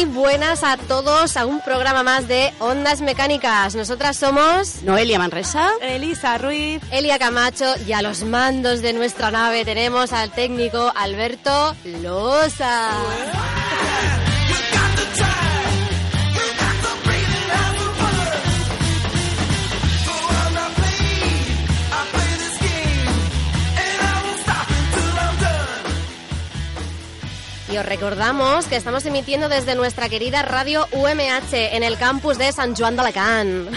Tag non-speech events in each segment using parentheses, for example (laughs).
Muy buenas a todos a un programa más de Ondas Mecánicas. Nosotras somos Noelia Manresa. Elisa Ruiz. Elia Camacho y a los mandos de nuestra nave tenemos al técnico Alberto Losa. Y os recordamos que estamos emitiendo desde nuestra querida radio UMH en el campus de San Juan de Alacant.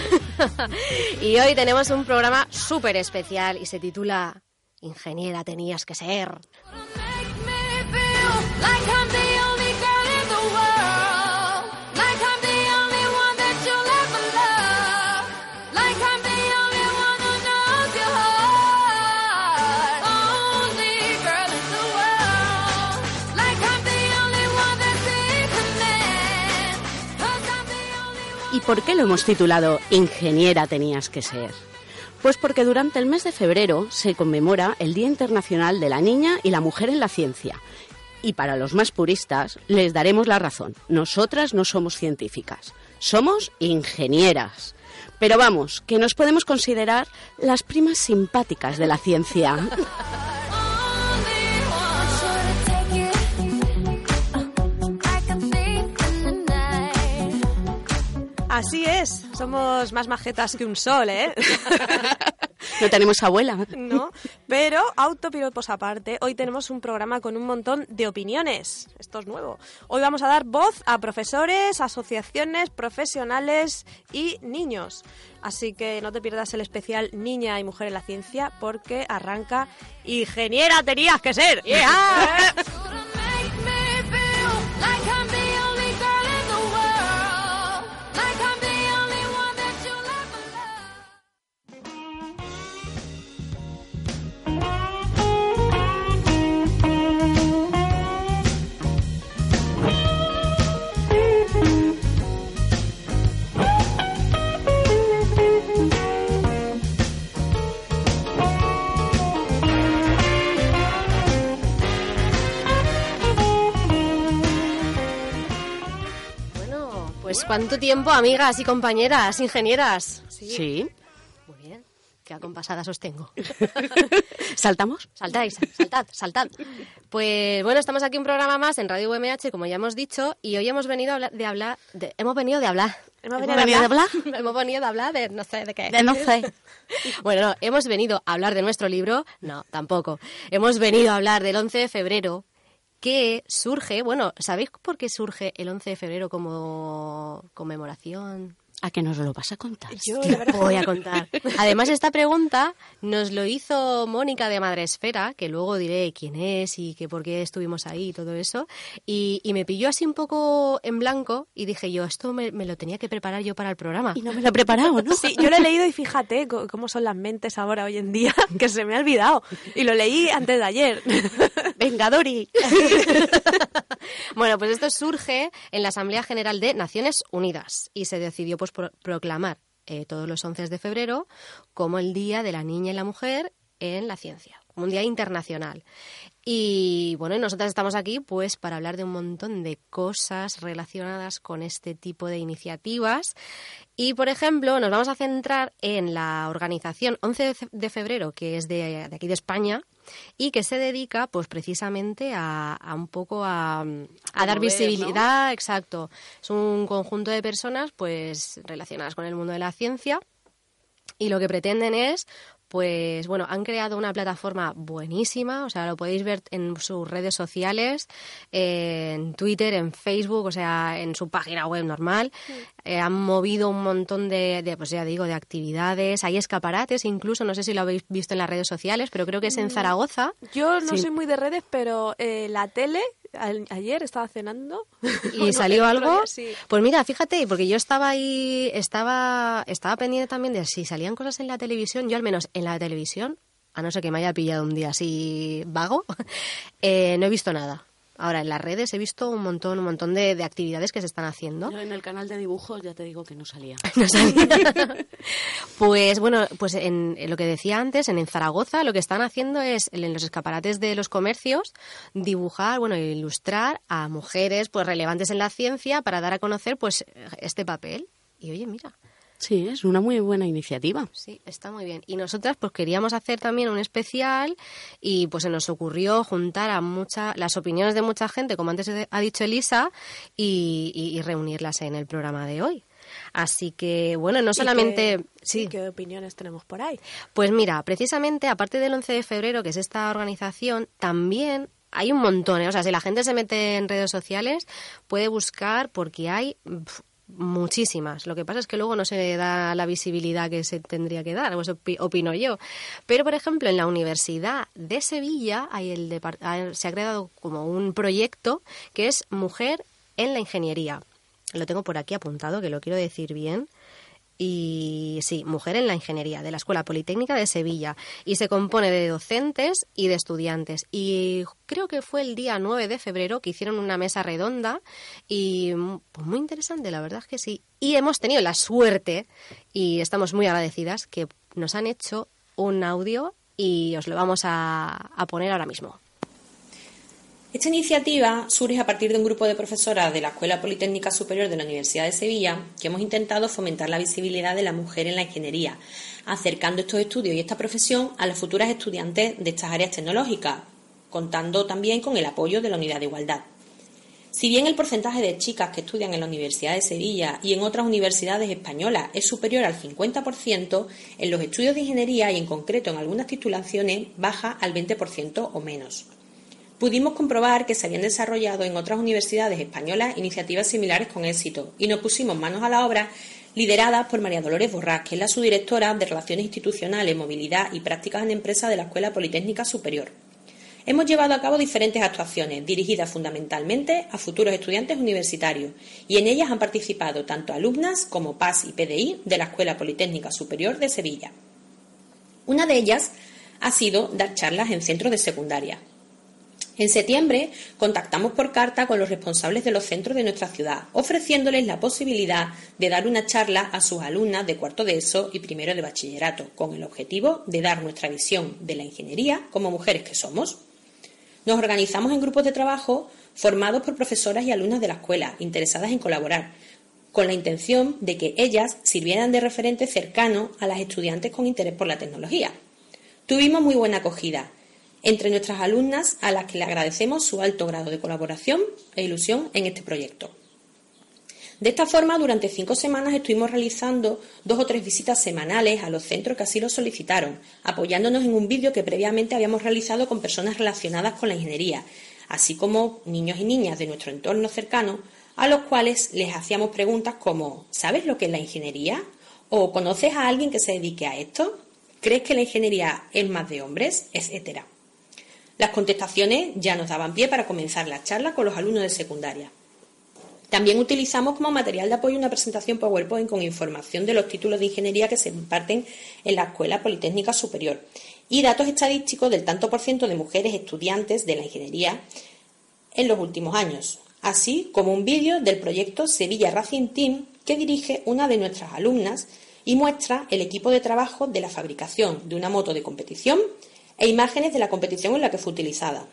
(laughs) y hoy tenemos un programa súper especial y se titula Ingeniera tenías que ser. Por qué lo hemos titulado Ingeniera tenías que ser? Pues porque durante el mes de febrero se conmemora el Día Internacional de la Niña y la Mujer en la Ciencia. Y para los más puristas les daremos la razón. Nosotras no somos científicas, somos ingenieras. Pero vamos, que nos podemos considerar las primas simpáticas de la ciencia. (laughs) Así es, somos más majetas que un sol, ¿eh? (laughs) No tenemos abuela. ¿No? Pero autopiropos aparte, hoy tenemos un programa con un montón de opiniones. Esto es nuevo. Hoy vamos a dar voz a profesores, asociaciones, profesionales y niños. Así que no te pierdas el especial Niña y Mujer en la Ciencia porque arranca Ingeniera tenías que ser. ¡Yeah! (laughs) (laughs) pues cuánto tiempo, amigas y compañeras, ingenieras. Sí. Muy bien. Qué acompasadas os tengo. (laughs) ¿Saltamos? Saltáis, saltad, saltad. Pues bueno, estamos aquí un programa más en Radio UMH, como ya hemos dicho, y hoy hemos venido a hablar, de hablar, de- hemos venido de hablar. Hemos venido de hablar. (laughs) hemos venido de hablar de no sé de qué. De no sé. Bueno, no, hemos venido a hablar de nuestro libro, no, tampoco. Hemos venido a hablar del 11 de febrero, que surge, bueno, ¿sabéis por qué surge el 11 de febrero como conmemoración? ¿A que nos lo vas a contar? Yo, lo voy a contar. Además, esta pregunta nos lo hizo Mónica de Madresfera, que luego diré quién es y que por qué estuvimos ahí y todo eso. Y, y me pilló así un poco en blanco y dije yo, esto me, me lo tenía que preparar yo para el programa. Y no me lo he preparado, ¿no? Sí, yo lo he leído y fíjate cómo son las mentes ahora hoy en día, (laughs) que se me ha olvidado. Y lo leí antes de ayer. Venga, Dori. (laughs) (laughs) Bueno, pues esto surge en la Asamblea General de Naciones Unidas y se decidió pues pro- proclamar eh, todos los 11 de febrero como el Día de la Niña y la Mujer en la Ciencia, un día internacional. Y bueno, nosotras estamos aquí pues para hablar de un montón de cosas relacionadas con este tipo de iniciativas. Y por ejemplo, nos vamos a centrar en la organización 11 de fe- de febrero, que es de aquí de España, y que se dedica pues precisamente a, a un poco a, a dar mover, visibilidad, exacto. Es un conjunto de personas pues relacionadas con el mundo de la ciencia y lo que pretenden es pues bueno, han creado una plataforma buenísima, o sea, lo podéis ver en sus redes sociales, en Twitter, en Facebook, o sea, en su página web normal. Eh, han movido un montón de, de, pues ya digo, de actividades. Hay escaparates, incluso, no sé si lo habéis visto en las redes sociales, pero creo que es en Mm, Zaragoza. Yo no Sí. soy muy de redes, pero eh, la tele, ayer estaba cenando. y (laughs) Bueno, salió algo. día sí. Pues mira, fíjate, porque yo estaba ahí, estaba, estaba pendiente también de si salían cosas en la televisión. Yo al menos en la televisión, a no ser que me haya pillado un día así vago, (laughs) eh, no he visto nada. Ahora en las redes he visto un montón, un montón de, de actividades que se están haciendo. Yo en el canal de dibujos ya te digo que no salía. (laughs) No sabía. pues bueno, pues en, en lo que decía antes, en, en Zaragoza lo que están haciendo es en los escaparates de los comercios dibujar, bueno, ilustrar a mujeres pues relevantes en la ciencia para dar a conocer pues este papel. Y oye, mira, Sí, es una muy buena iniciativa. Sí, está muy bien. Y nosotras pues queríamos hacer también un especial y pues se nos ocurrió juntar a mucha, las opiniones de mucha gente, como antes ha dicho Elisa, y, y- y reunirlas en el programa de hoy. Así que, bueno, no ¿Y solamente... qué- sí. ¿Qué opiniones tenemos por ahí? Pues mira, precisamente aparte del 11 de febrero, que es esta organización, también hay un montón. ¿eh? O sea, si la gente se mete en redes sociales, puede buscar porque hay muchísimas. Lo que pasa es que luego no se da la visibilidad que se tendría que dar, pues opi- opino yo. Pero, por ejemplo, en la Universidad de Sevilla hay el se ha creado como un proyecto que es Mujer en la Ingeniería. Lo tengo por aquí apuntado, que lo quiero decir bien. Y sí, Mujer en la Ingeniería, de la Escuela Politécnica de Sevilla. Y se compone de docentes y de estudiantes. Y creo que fue el día 9 de febrero que hicieron una mesa redonda y pues muy interesante, la verdad es que sí. Y hemos tenido la suerte, y estamos muy agradecidas, que nos han hecho un audio y os lo vamos a poner ahora mismo. Esta iniciativa surge a partir de un grupo de profesoras de la Escuela Politécnica Superior de la Universidad de Sevilla que hemos intentado fomentar la visibilidad de la mujer en la ingeniería, acercando estos estudios y esta profesión a las futuras estudiantes de estas áreas tecnológicas, contando también con el apoyo de la Unidad de Igualdad. Si bien el porcentaje de chicas que estudian en la Universidad de Sevilla y en otras universidades españolas es superior al 50%, en los estudios de ingeniería y en concreto en algunas titulaciones baja al 20% o menos pudimos comprobar que se habían desarrollado en otras universidades españolas iniciativas similares con éxito y nos pusimos manos a la obra lideradas por María Dolores Borrás, que es la subdirectora de Relaciones Institucionales, Movilidad y Prácticas en Empresas de la Escuela Politécnica Superior. Hemos llevado a cabo diferentes actuaciones dirigidas fundamentalmente a futuros estudiantes universitarios y en ellas han participado tanto alumnas como PAS y PDI de la Escuela Politécnica Superior de Sevilla. Una de ellas ha sido dar charlas en centros de secundaria, en septiembre contactamos por carta con los responsables de los centros de nuestra ciudad, ofreciéndoles la posibilidad de dar una charla a sus alumnas de cuarto de ESO y primero de bachillerato, con el objetivo de dar nuestra visión de la ingeniería como mujeres que somos. Nos organizamos en grupos de trabajo formados por profesoras y alumnas de la escuela, interesadas en colaborar, con la intención de que ellas sirvieran de referente cercano a las estudiantes con interés por la tecnología. Tuvimos muy buena acogida entre nuestras alumnas a las que le agradecemos su alto grado de colaboración e ilusión en este proyecto. De esta forma, durante cinco semanas estuvimos realizando dos o tres visitas semanales a los centros que así lo solicitaron, apoyándonos en un vídeo que previamente habíamos realizado con personas relacionadas con la ingeniería, así como niños y niñas de nuestro entorno cercano, a los cuales les hacíamos preguntas como ¿sabes lo que es la ingeniería? ¿O conoces a alguien que se dedique a esto? ¿Crees que la ingeniería es más de hombres? etcétera. Las contestaciones ya nos daban pie para comenzar la charla con los alumnos de secundaria. También utilizamos como material de apoyo una presentación PowerPoint con información de los títulos de ingeniería que se imparten en la Escuela Politécnica Superior y datos estadísticos del tanto por ciento de mujeres estudiantes de la ingeniería en los últimos años, así como un vídeo del proyecto Sevilla Racing Team que dirige una de nuestras alumnas y muestra el equipo de trabajo de la fabricación de una moto de competición e imágenes de la competición en la que fue utilizada.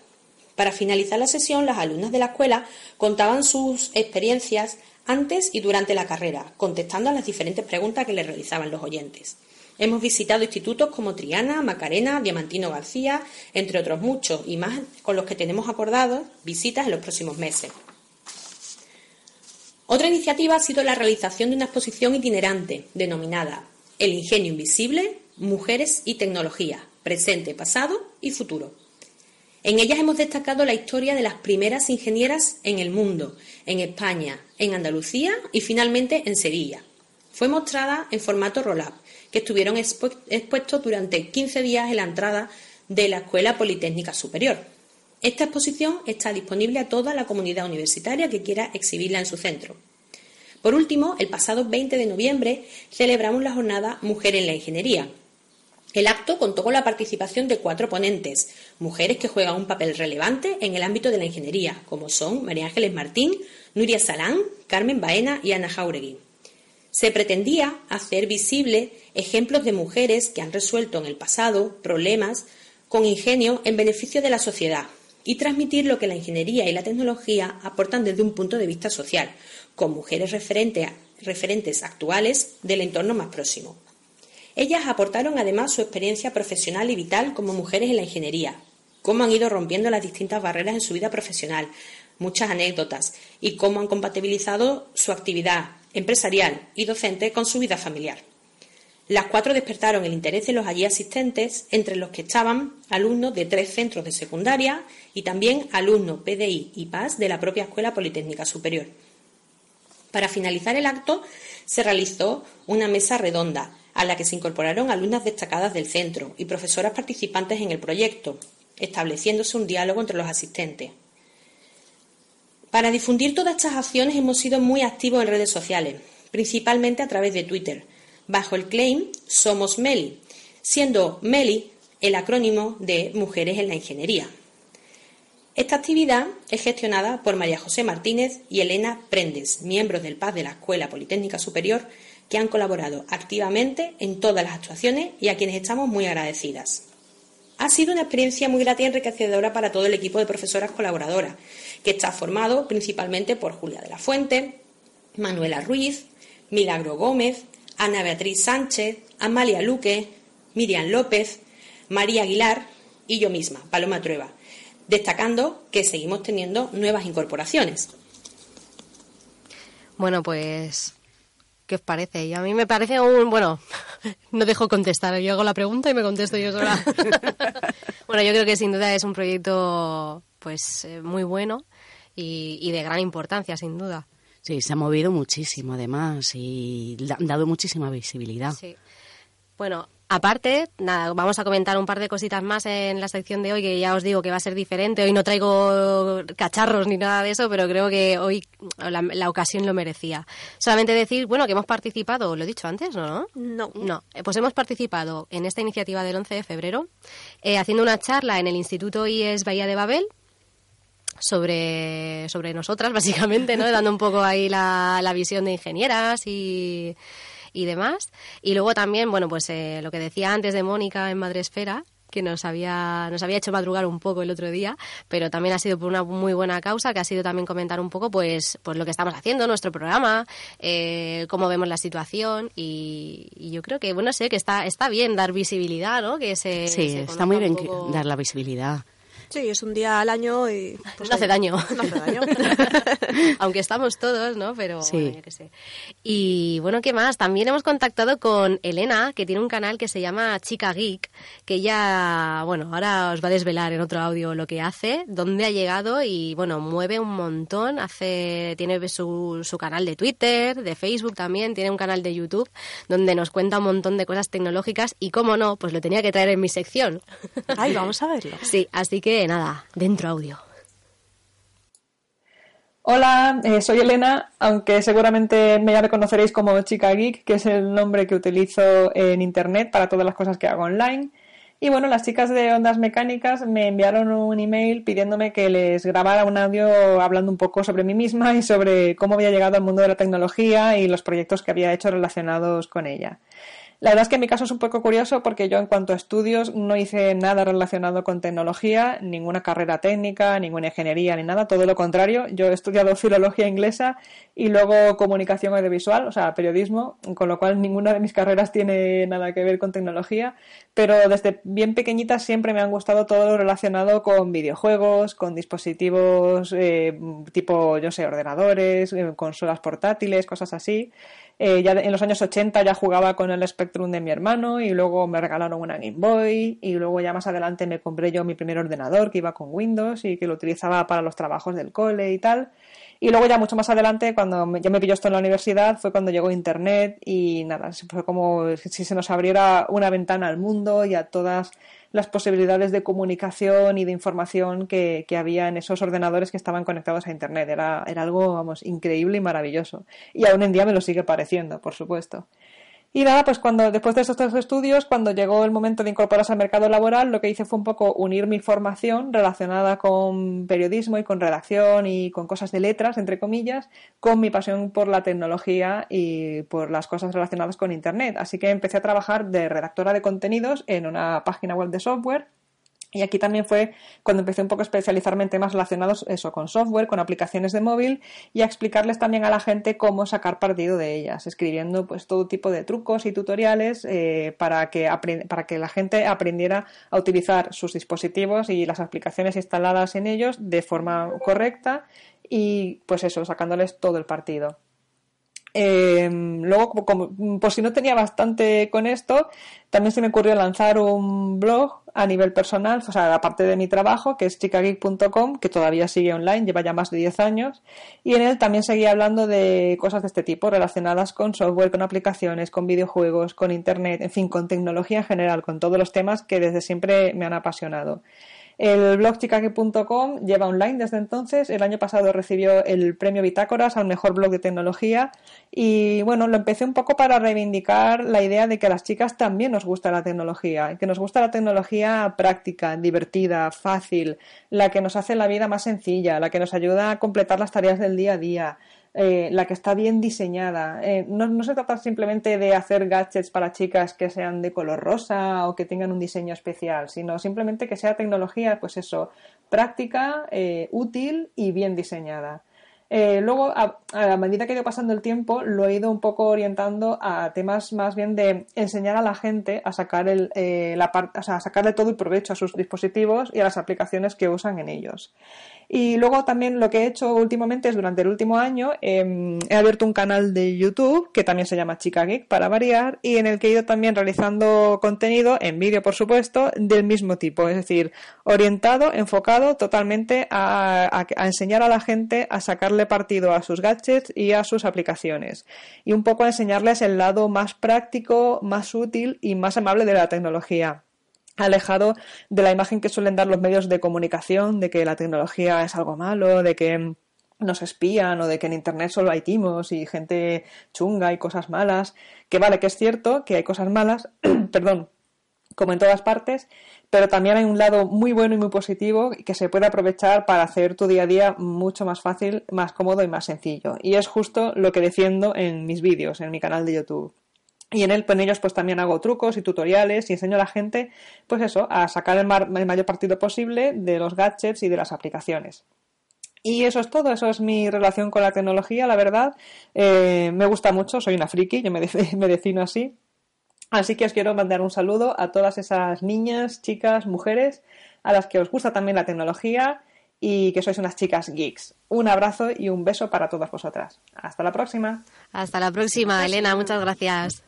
Para finalizar la sesión, las alumnas de la escuela contaban sus experiencias antes y durante la carrera, contestando a las diferentes preguntas que les realizaban los oyentes. Hemos visitado institutos como Triana, Macarena, Diamantino García, entre otros muchos, y más con los que tenemos acordados visitas en los próximos meses. Otra iniciativa ha sido la realización de una exposición itinerante denominada El ingenio invisible, Mujeres y Tecnología, presente, pasado y futuro. En ellas hemos destacado la historia de las primeras ingenieras en el mundo, en España, en Andalucía y finalmente en Sevilla. Fue mostrada en formato roll-up, que estuvieron expuestos durante 15 días en la entrada de la Escuela Politécnica Superior. Esta exposición está disponible a toda la comunidad universitaria que quiera exhibirla en su centro. Por último, el pasado 20 de noviembre celebramos la jornada Mujer en la Ingeniería. El acto contó con la participación de cuatro ponentes, mujeres que juegan un papel relevante en el ámbito de la ingeniería, como son María Ángeles Martín, Nuria Salán, Carmen Baena y Ana Jauregui. Se pretendía hacer visible ejemplos de mujeres que han resuelto en el pasado problemas con ingenio en beneficio de la sociedad y transmitir lo que la ingeniería y la tecnología aportan desde un punto de vista social, con mujeres referentes actuales del entorno más próximo. Ellas aportaron además su experiencia profesional y vital como mujeres en la ingeniería, cómo han ido rompiendo las distintas barreras en su vida profesional, muchas anécdotas y cómo han compatibilizado su actividad empresarial y docente con su vida familiar. Las cuatro despertaron el interés de los allí asistentes, entre los que estaban alumnos de tres centros de secundaria y también alumnos PDI y PAS de la propia Escuela Politécnica Superior. Para finalizar el acto se realizó una mesa redonda a la que se incorporaron alumnas destacadas del centro y profesoras participantes en el proyecto, estableciéndose un diálogo entre los asistentes. Para difundir todas estas acciones hemos sido muy activos en redes sociales, principalmente a través de Twitter, bajo el claim Somos Meli, siendo Meli el acrónimo de Mujeres en la Ingeniería. Esta actividad es gestionada por María José Martínez y Elena Prendes, miembros del PAS de la Escuela Politécnica Superior, que han colaborado activamente en todas las actuaciones y a quienes estamos muy agradecidas. Ha sido una experiencia muy grata y enriquecedora para todo el equipo de profesoras colaboradoras, que está formado principalmente por Julia de la Fuente, Manuela Ruiz, Milagro Gómez, Ana Beatriz Sánchez, Amalia Luque, Miriam López, María Aguilar y yo misma, Paloma Trueba, destacando que seguimos teniendo nuevas incorporaciones. Bueno, pues, ¿qué os parece? Y a mí me parece un, bueno, (laughs) no dejo contestar, yo hago la pregunta y me contesto yo sola. (laughs) bueno, yo creo que sin duda es un proyecto, pues, eh, muy bueno y, y de gran importancia, sin duda. Sí, se ha movido muchísimo además y han dado muchísima visibilidad. Sí. Bueno, aparte, nada, vamos a comentar un par de cositas más en la sección de hoy, que ya os digo que va a ser diferente. Hoy no traigo cacharros ni nada de eso, pero creo que hoy la, ocasión lo merecía. Solamente decir, bueno, que hemos participado, lo he dicho antes, ¿no? No. No, eh, pues hemos participado en esta iniciativa del 11 de febrero, eh, haciendo una charla en el Instituto IES Bahía de Babel, sobre, sobre nosotras, (laughs) básicamente, ¿no? Dando un poco ahí la, la visión de ingenieras y, y demás. Y luego también, bueno, pues eh, lo que decía antes de Mónica en Madresfera, que nos había, nos había hecho madrugar un poco el otro día, pero también ha sido por una muy buena causa, que ha sido también comentar un poco pues, pues lo que estamos haciendo, nuestro programa, eh, cómo vemos la situación y, yo creo que, bueno, sé que está, está bien dar visibilidad, ¿no? Que se, sí, está muy bien dar la visibilidad. Sí, es un día al año y... Pues no hace daño. No hace daño. (laughs) Aunque estamos todos, ¿no? Pero bueno, yo qué sé. Y bueno, ¿qué más? También hemos contactado con Elena, que tiene un canal que se llama Chica Geek, que ya, bueno, ahora os va a desvelar en otro audio lo que hace, dónde ha llegado y, bueno, mueve un montón. Hace, tiene su, su canal de Twitter, de Facebook también, tiene un canal de YouTube, donde nos cuenta un montón de cosas tecnológicas y, cómo no, pues lo tenía que traer en mi sección. Ay, vamos a verlo. Sí, así que nada, dentro audio. Hola, eh, soy Elena, aunque seguramente me ya me conoceréis como Chica Geek, que es el nombre que utilizo en Internet para todas las cosas que hago online. Y bueno, las chicas de Ondas Mecánicas me enviaron un email pidiéndome que les grabara un audio hablando un poco sobre mí misma y sobre cómo había llegado al mundo de la tecnología y los proyectos que había hecho relacionados con ella. La verdad es que en mi caso es un poco curioso porque yo en cuanto a estudios no hice nada relacionado con tecnología, ninguna carrera técnica, ninguna ingeniería ni nada, todo lo contrario. Yo he estudiado filología inglesa y luego comunicación audiovisual, o sea, periodismo, con lo cual ninguna de mis carreras tiene nada que ver con tecnología, pero desde bien pequeñita siempre me han gustado todo lo relacionado con videojuegos, con dispositivos eh, tipo, yo sé, ordenadores, eh, consolas portátiles, cosas así. Eh, ya en los años 80 ya jugaba con el Spectrum de mi hermano y luego me regalaron una Game Boy y luego ya más adelante me compré yo mi primer ordenador que iba con Windows y que lo utilizaba para los trabajos del cole y tal. Y luego ya mucho más adelante, cuando ya me pilló esto en la universidad, fue cuando llegó Internet y nada, fue como si se nos abriera una ventana al mundo y a todas las posibilidades de comunicación y de información que, que había en esos ordenadores que estaban conectados a Internet. Era, era algo, vamos, increíble y maravilloso. Y aún en día me lo sigue pareciendo, por supuesto. Y nada, pues cuando después de estos tres estudios, cuando llegó el momento de incorporarse al mercado laboral, lo que hice fue un poco unir mi formación relacionada con periodismo y con redacción y con cosas de letras, entre comillas, con mi pasión por la tecnología y por las cosas relacionadas con Internet. Así que empecé a trabajar de redactora de contenidos en una página web de software y aquí también fue cuando empecé un poco a especializarme en temas relacionados eso, con software, con aplicaciones de móvil y a explicarles también a la gente cómo sacar partido de ellas, escribiendo pues todo tipo de trucos y tutoriales eh, para, que para que la gente aprendiera a utilizar sus dispositivos y las aplicaciones instaladas en ellos de forma correcta y pues eso, sacándoles todo el partido. Eh, luego, como, como- por si no tenía bastante con esto, también se me ocurrió lanzar un blog a nivel personal, o sea, aparte de mi trabajo, que es chicageek.com, que todavía sigue online, lleva ya más de 10 años, y en él también seguía hablando de cosas de este tipo, relacionadas con software, con aplicaciones, con videojuegos, con internet, en fin, con tecnología en general, con todos los temas que desde siempre me han apasionado. El blog chicaque.com lleva online desde entonces. El año pasado recibió el premio Bitácoras al mejor blog de tecnología. Y bueno, lo empecé un poco para reivindicar la idea de que a las chicas también nos gusta la tecnología. Que nos gusta la tecnología práctica, divertida, fácil, la que nos hace la vida más sencilla, la que nos ayuda a completar las tareas del día a día. Eh, la que está bien diseñada. Eh, no, no se trata simplemente de hacer gadgets para chicas que sean de color rosa o que tengan un diseño especial, sino simplemente que sea tecnología, pues eso, práctica, eh, útil y bien diseñada. Luego, a, a medida que ha ido pasando el tiempo, lo he ido un poco orientando a temas más bien de enseñar a la gente a sacar el, la o sea, a sacarle todo el provecho a sus dispositivos y a las aplicaciones que usan en ellos. Y luego también lo que he hecho últimamente es durante el último año eh, he abierto un canal de YouTube que también se llama Chica Geek para variar y en el que he ido también realizando contenido en vídeo por supuesto del mismo tipo, es decir, orientado, enfocado totalmente a, a- a enseñar a la gente a sacarle partido a sus gadgets y a sus aplicaciones. Y un poco a enseñarles el lado más práctico, más útil y más amable de la tecnología alejado de la imagen que suelen dar los medios de comunicación de que la tecnología es algo malo, de que nos espían o de que en internet solo hay timos y gente chunga y cosas malas, que vale que es cierto que hay cosas malas, (clears throat) perdón, como en todas partes, pero también hay un lado muy bueno y muy positivo que se puede aprovechar para hacer tu día a día mucho más fácil, más cómodo y más sencillo. Y es justo lo que defiendo en mis vídeos, en mi canal de YouTube. Y en él, pues, en ellos pues también hago trucos y tutoriales y enseño a la gente, pues eso, a sacar el, mar- el mayor partido posible de los gadgets y de las aplicaciones. Y eso es todo, eso es mi relación con la tecnología, la verdad. Eh, me gusta mucho, soy una friki, yo me, (laughs) de- me defino así. Así que os quiero mandar un saludo a todas esas niñas, chicas, mujeres, a las que os gusta también la tecnología y que sois unas chicas geeks. Un abrazo y un beso para todas vosotras. Hasta la próxima. Hasta la próxima, Elena. Muchas gracias.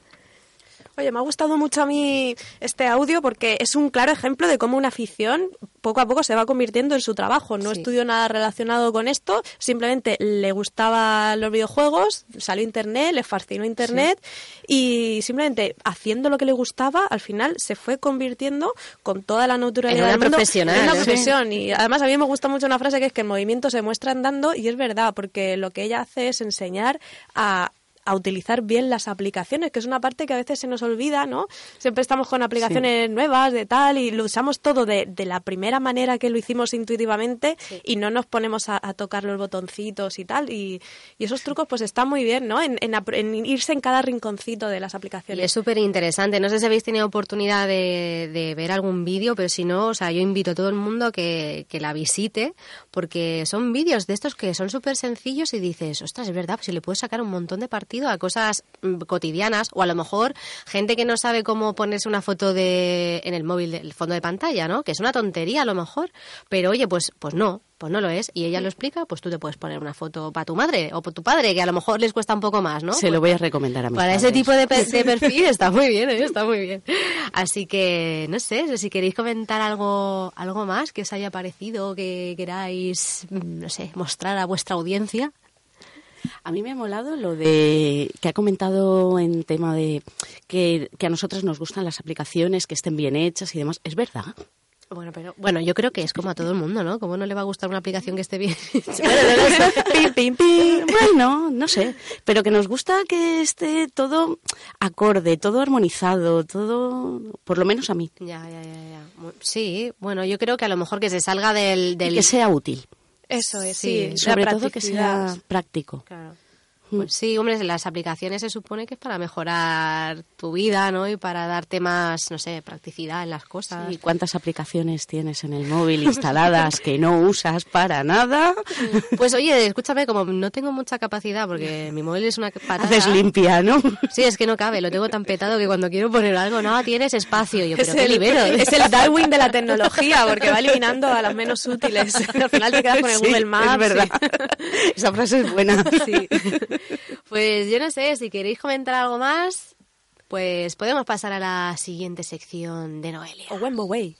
Oye, me ha gustado mucho a mí este audio porque es un claro ejemplo de cómo una afición poco a poco se va convirtiendo en su trabajo. No Sí. estudió nada relacionado con esto, simplemente le gustaban los videojuegos, salió Internet, le fascinó Internet y simplemente haciendo lo que le gustaba, al final se fue convirtiendo con toda la naturalidad En una del mundo profesional, en una ¿eh? profesión. Y además a mí me gusta mucho una frase que es que el movimiento se muestra andando y es verdad, porque lo que ella hace es enseñar a a utilizar bien las aplicaciones, que es una parte que a veces se nos olvida, ¿no? Siempre estamos con aplicaciones nuevas de tal y lo usamos todo de, de la primera manera que lo hicimos intuitivamente y no nos ponemos a, a tocar los botoncitos y tal. Y, y esos trucos pues están muy bien, ¿no? En, en en irse en cada rinconcito de las Y aplicaciones. es súper interesante. No sé si habéis tenido oportunidad de, de ver algún vídeo, pero si no, o sea, yo invito a todo el mundo que, que la visite, porque son vídeos de estos que son súper sencillos y dices, ostras, es verdad, pues si le puedes sacar un montón de partido a cosas mm, cotidianas, o a lo mejor gente que no sabe cómo ponerse una foto de en el móvil del fondo de pantalla, ¿no? Que es una tontería a lo mejor, pero oye, pues, pues no, pues no lo es, y ella lo explica, pues tú te puedes poner una foto para tu madre o para tu padre, que a lo mejor les cuesta un poco más, ¿no? Se lo voy a recomendar a mis Para ese tipo de, pe- (laughs) de perfil está muy bien, ¿eh? está muy bien. Así que, no sé, si queréis comentar algo, algo más que os haya parecido, que queráis, mm, no sé, mostrar a vuestra audiencia. A mí me ha molado lo de que ha comentado en tema de que, que a nosotros nos gustan las aplicaciones, que estén bien hechas y demás. Es verdad. Bueno, pero bueno, yo creo que es como a todo el mundo, ¿no? ¿Cómo no le va a gustar una aplicación que esté bien? (laughs) Pim, pim, pim. Bueno, no sé. Pero que nos gusta que esté todo acorde, todo armonizado, todo. Por lo menos a mí. ya, ya, ya, ya. Sí, bueno, yo creo que a lo mejor que se salga del... Del... que sea útil. Eso es, Sí, sí. Sobre todo que sea práctico. Claro. Pues sí, hombre, las aplicaciones se supone que es para mejorar tu vida, ¿no? Y para darte más, no sé, practicidad en las cosas. ¿Y cuántas aplicaciones tienes en el móvil instaladas que no usas para nada? (laughs) Pues oye, escúchame, como no tengo mucha capacidad, porque mi móvil es una patata. Haces limpia, ¿no? Sí, es que no cabe, lo tengo tan petado que cuando quiero poner algo, no, tienes espacio. Yo, pero Es qué el, libero. es el Darwin de la tecnología, porque va eliminando a las menos útiles. (laughs) Al final te quedas con el Sí, Google Maps. Es verdad. y- (laughs) Esa frase es buena. Sí. Pues yo no sé, si queréis comentar algo más, pues podemos pasar a la siguiente sección de Noelia. O Wembo Way.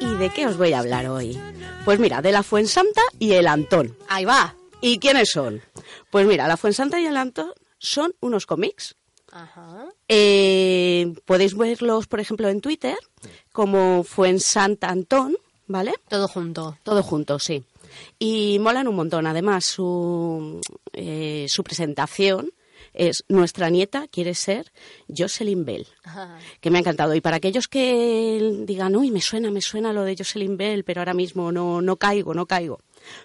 ¿Y de qué os voy a hablar hoy? Pues mira, de la Fuensanta y el Antón. Ahí va. ¿Y quiénes son? Pues mira, la Fuensanta y el Antón son unos cómics. Ajá. Eh, podéis verlos, por ejemplo, en Twitter, como Fuensanta Antón, ¿vale? Todo junto. Todo junto, sí. Y molan un montón. Además, su, eh, su presentación es Nuestra nieta quiere ser Jocelyn Bell, que me ha encantado. Y para aquellos que digan, uy, me suena, me suena lo de Jocelyn Bell, pero ahora mismo no, no caigo, no caigo.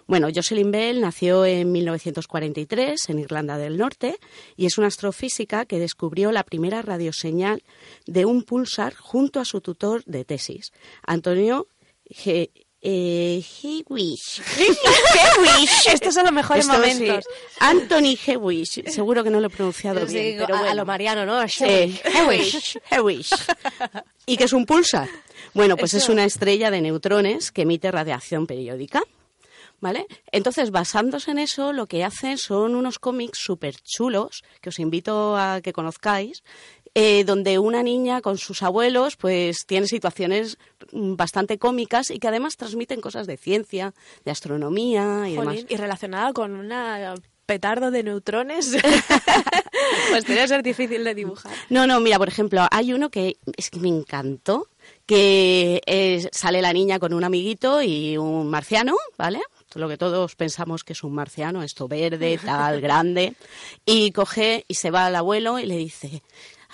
Bueno, Jocelyn Bell nació en 1943 en Irlanda del Norte y es una astrofísica que descubrió la primera radioseñal de un pulsar junto a su tutor de tesis, Antonio Ge- eh, Hewish. (laughs) Hewish. Estos son los mejores Esto sí. momentos. Anthony Hewish. Seguro que no lo he pronunciado Sí, bien, pero a bueno. lo Mariano, ¿no? Sí, Hewish. Hewish. ¿Y qué es un pulsar? Bueno, pues es una estrella de neutrones que emite radiación periódica. ¿Vale? Entonces, basándose en eso, lo que hacen son unos cómics súper chulos, que os invito a que conozcáis, eh, donde una niña con sus abuelos pues tiene situaciones mm, bastante cómicas y que además transmiten cosas de ciencia, de astronomía y demás. Y relacionada con una petardo de neutrones, (laughs) pues tiene que ser difícil de dibujar. No, no, mira, por ejemplo, hay uno que es que me encantó, que es- sale la niña con un amiguito y un marciano, ¿vale? Lo que todos pensamos que es un marciano, esto verde, tal, (laughs) grande, y coge y se va al abuelo y le dice,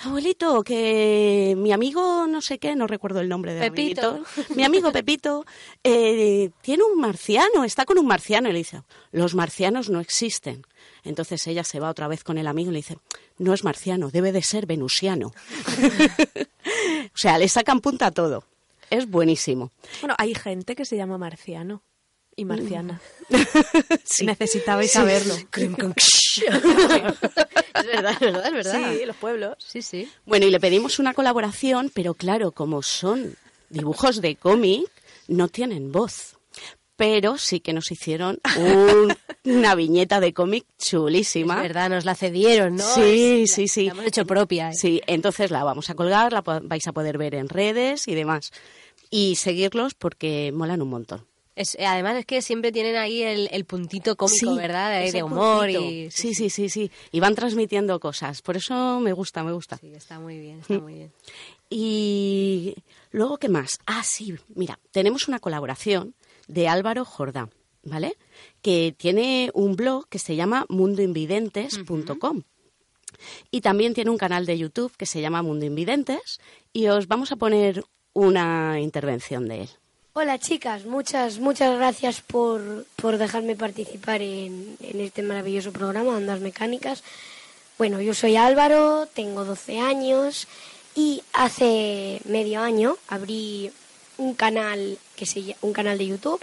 abuelito, que mi amigo no sé qué, no recuerdo el nombre de Pepito. mi amigo Pepito eh, tiene un marciano, está con un marciano y le dice, los marcianos no existen. Entonces ella se va otra vez con el amigo y le dice, no es marciano, debe de ser venusiano. (laughs) o sea, le sacan punta a todo. Es buenísimo. Bueno, hay gente que se llama marciano y marciana. (laughs) Sí. Necesitabais saberlo. (laughs) (laughs) es verdad, es verdad, es verdad. Sí, los pueblos. Sí, sí. Bueno, y le pedimos una colaboración, pero claro, como son dibujos de cómic, no tienen voz. Pero sí que nos hicieron un- una viñeta de cómic chulísima. Es verdad, nos la cedieron, ¿no? Sí, Es- sí, la- sí. La hemos hecho propia. ¿eh? Sí, entonces la vamos a colgar, la vais a poder ver en redes y demás. Y seguirlos porque molan un montón. Es- además es que siempre tienen ahí el, el puntito cómico, Sí, ¿verdad? De, humor puntito. y... Sí, sí, sí, sí. Y van transmitiendo cosas. Por eso me gusta, me gusta. Sí, está muy bien, está muy bien. (laughs) Y luego, ¿qué más? Ah, sí, mira, tenemos una colaboración de Álvaro Jordán, ¿vale? Que tiene un blog que se llama mundoinvidentes.com. Y también tiene un canal de YouTube que se llama Mundo Invidentes. Y os vamos a poner una intervención de él. Hola chicas, muchas, muchas gracias por, por dejarme participar en, en este maravilloso programa, Ondas Mecánicas. Bueno, yo soy Álvaro, tengo 12 años y hace medio año abrí un canal que se un canal de YouTube,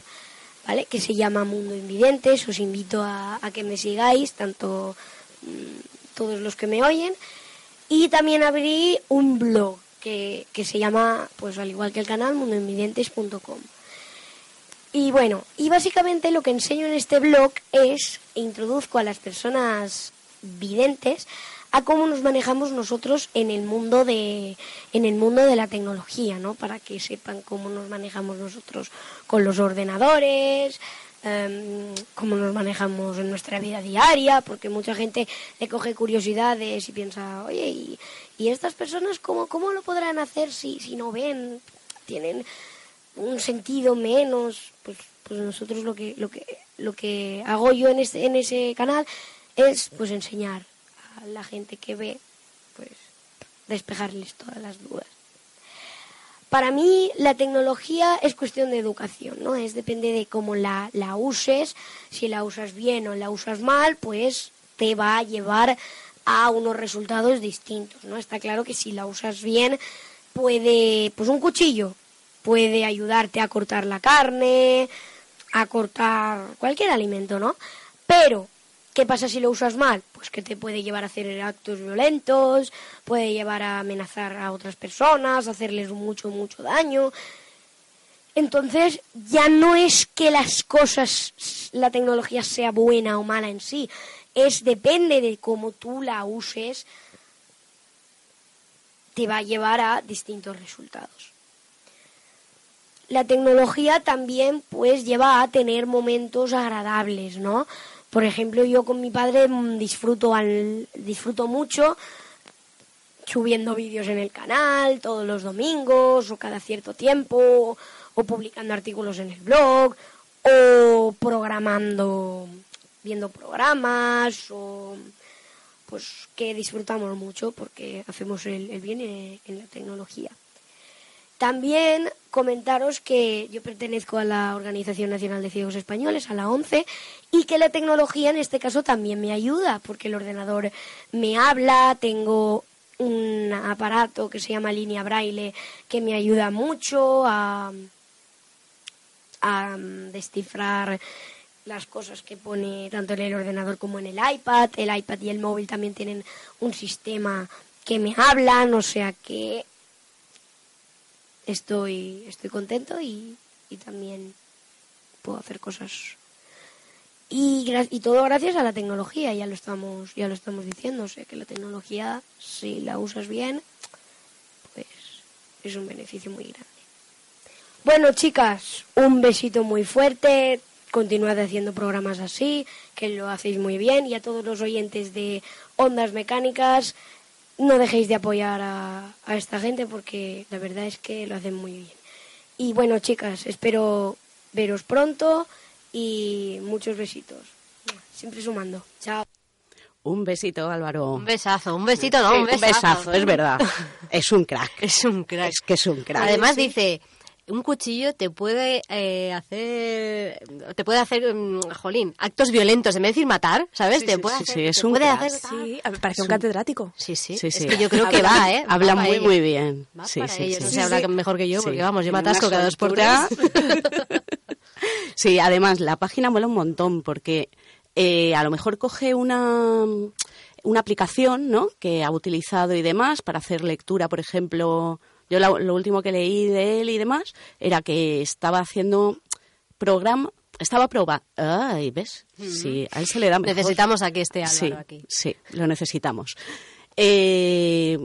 ¿vale? Que se llama Mundo Invidentes. Os invito a, a que me sigáis, tanto mm, todos los que me oyen. Y también abrí un blog que, se llama, pues al igual que el canal, mundoinvidentes.com. Y bueno, y básicamente lo que enseño en este blog es, e introduzco a las personas videntes a cómo nos manejamos nosotros en el mundo de en el mundo de la tecnología, ¿no? Para que sepan cómo nos manejamos nosotros con los ordenadores, em, cómo nos manejamos en nuestra vida diaria, porque mucha gente le coge curiosidades y piensa, oye, ¿y, y estas personas cómo, cómo lo podrán hacer si, si no ven? Tienen un sentido menos, pues, pues nosotros lo que, lo que, lo que hago yo en ese, en ese canal es pues enseñar a la gente que ve, pues despejarles todas las dudas. Para mí la tecnología es cuestión de educación, ¿no? Es depende de cómo la, la uses, si la usas bien o la usas mal, pues te va a llevar a unos resultados distintos, ¿no? Está claro que si la usas bien puede, pues un cuchillo puede ayudarte a cortar la carne, a cortar cualquier alimento, ¿no? Pero, ¿qué pasa si lo usas mal? Pues que te puede llevar a hacer actos violentos, puede llevar a amenazar a otras personas, hacerles mucho, mucho daño. Entonces, ya no es que las cosas, la tecnología sea buena o mala en sí, es depende de cómo tú la uses, te va a llevar a distintos resultados la tecnología también pues lleva a tener momentos agradables, ¿no? Por ejemplo, yo con mi padre mm, disfruto al, disfruto mucho subiendo vídeos en el canal todos los domingos o cada cierto tiempo o publicando artículos en el blog o programando viendo programas o pues que disfrutamos mucho porque hacemos el, el bien en, la tecnología. También comentaros que yo pertenezco a la Organización Nacional de Ciegos Españoles, a la ONCE, y que la tecnología en este caso también me ayuda, porque el ordenador me habla, tengo un aparato que se llama línea braille que me ayuda mucho a, a descifrar las cosas que pone tanto en el ordenador como en el iPad. El iPad y el móvil también tienen un sistema que me hablan, o sea que estoy, estoy contento y, y también puedo hacer cosas. Y, y todo gracias a la tecnología, ya lo estamos, ya lo estamos diciendo, o sea que la tecnología, si la usas bien, pues es un beneficio muy grande. Bueno, chicas, un besito muy fuerte. Continuad haciendo programas así, que lo hacéis muy bien. Y a todos los oyentes de Ondas Mecánicas, no dejéis de apoyar a, a esta gente porque la verdad es que lo hacen muy bien. Y bueno, chicas, espero veros pronto y muchos besitos. Siempre sumando. Chao. Un besito, Álvaro. Un besazo, un besito, no, Sí, un besazo. es verdad. (laughs) Es un crack. Es un crack. Es que es un crack. Además dice, un cuchillo te puede eh, hacer, te puede hacer, mm, jolín, actos violentos, en vez de decir matar, ¿sabes? Sí, te sí, puede sí, hacer, sí, es te un puede hacer Sí, parece un catedrático. Sí, sí, Sí, es que yo creo que va, ¿eh? habla muy, para muy bien. Va Sí, para sí, ello. sí, No sí. se habla mejor que yo, Sí. porque vamos, yo me atasco cada dos por tres. (laughs) Sí, además la página mola un montón porque eh, a lo mejor coge una, una aplicación ¿no? que ha utilizado y demás para hacer lectura, por ejemplo. Yo lo último que leí de él y demás era que estaba haciendo programa, estaba probando. Ay, ¿ves? Sí, a él se le da mejor. Necesitamos a que esté Álvaro sí, aquí. Sí, lo necesitamos. Eh,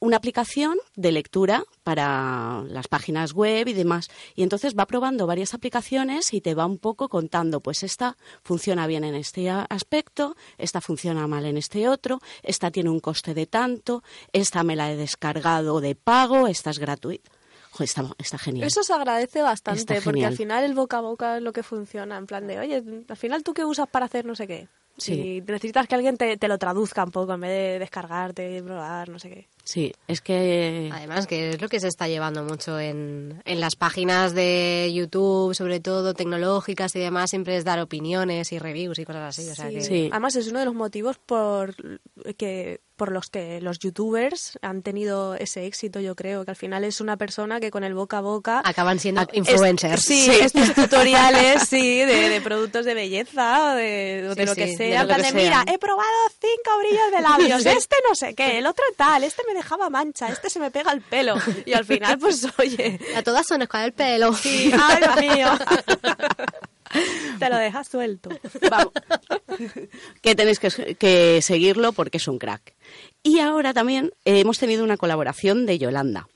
una aplicación de lectura para las páginas web y demás. Y entonces va probando varias aplicaciones y te va un poco contando, pues esta funciona bien en este aspecto, esta funciona mal en este otro, esta tiene un coste de tanto, esta me la he descargado de pago, esta es gratuita. Está, está genial. Eso se agradece bastante, porque al final el boca a boca es lo que funciona, en plan de, oye, al final tú qué usas para hacer no sé qué. Sí. Y necesitas que alguien te, te lo traduzca un poco en vez de descargarte, probar, no sé qué. Sí, es que... Además, que es lo que se está llevando mucho en, en las páginas de YouTube, sobre todo tecnológicas y demás, siempre es dar opiniones y reviews y cosas así. O sea que... Sí. Además es uno de los motivos por que por los que los youtubers han tenido ese éxito, yo creo, que al final es una persona que con el boca a boca Acaban siendo es- influencers. sí, estos tutoriales, sí, de, (laughs) de productos de belleza o de, o de Sí, lo que sí, de sea. lo que de, mira, sea. he probado cinco brillos de labios, (laughs) este no sé qué, el otro tal, este me dejaba mancha, este se me pega el pelo. Y al (laughs) final, pues oye, A todas son con el pelo. sí, ay Dios mío. (laughs) Te lo dejas suelto. Vamos. que tenéis que, que seguirlo porque es un crack. Y ahora también eh, hemos tenido una colaboración de Yolanda.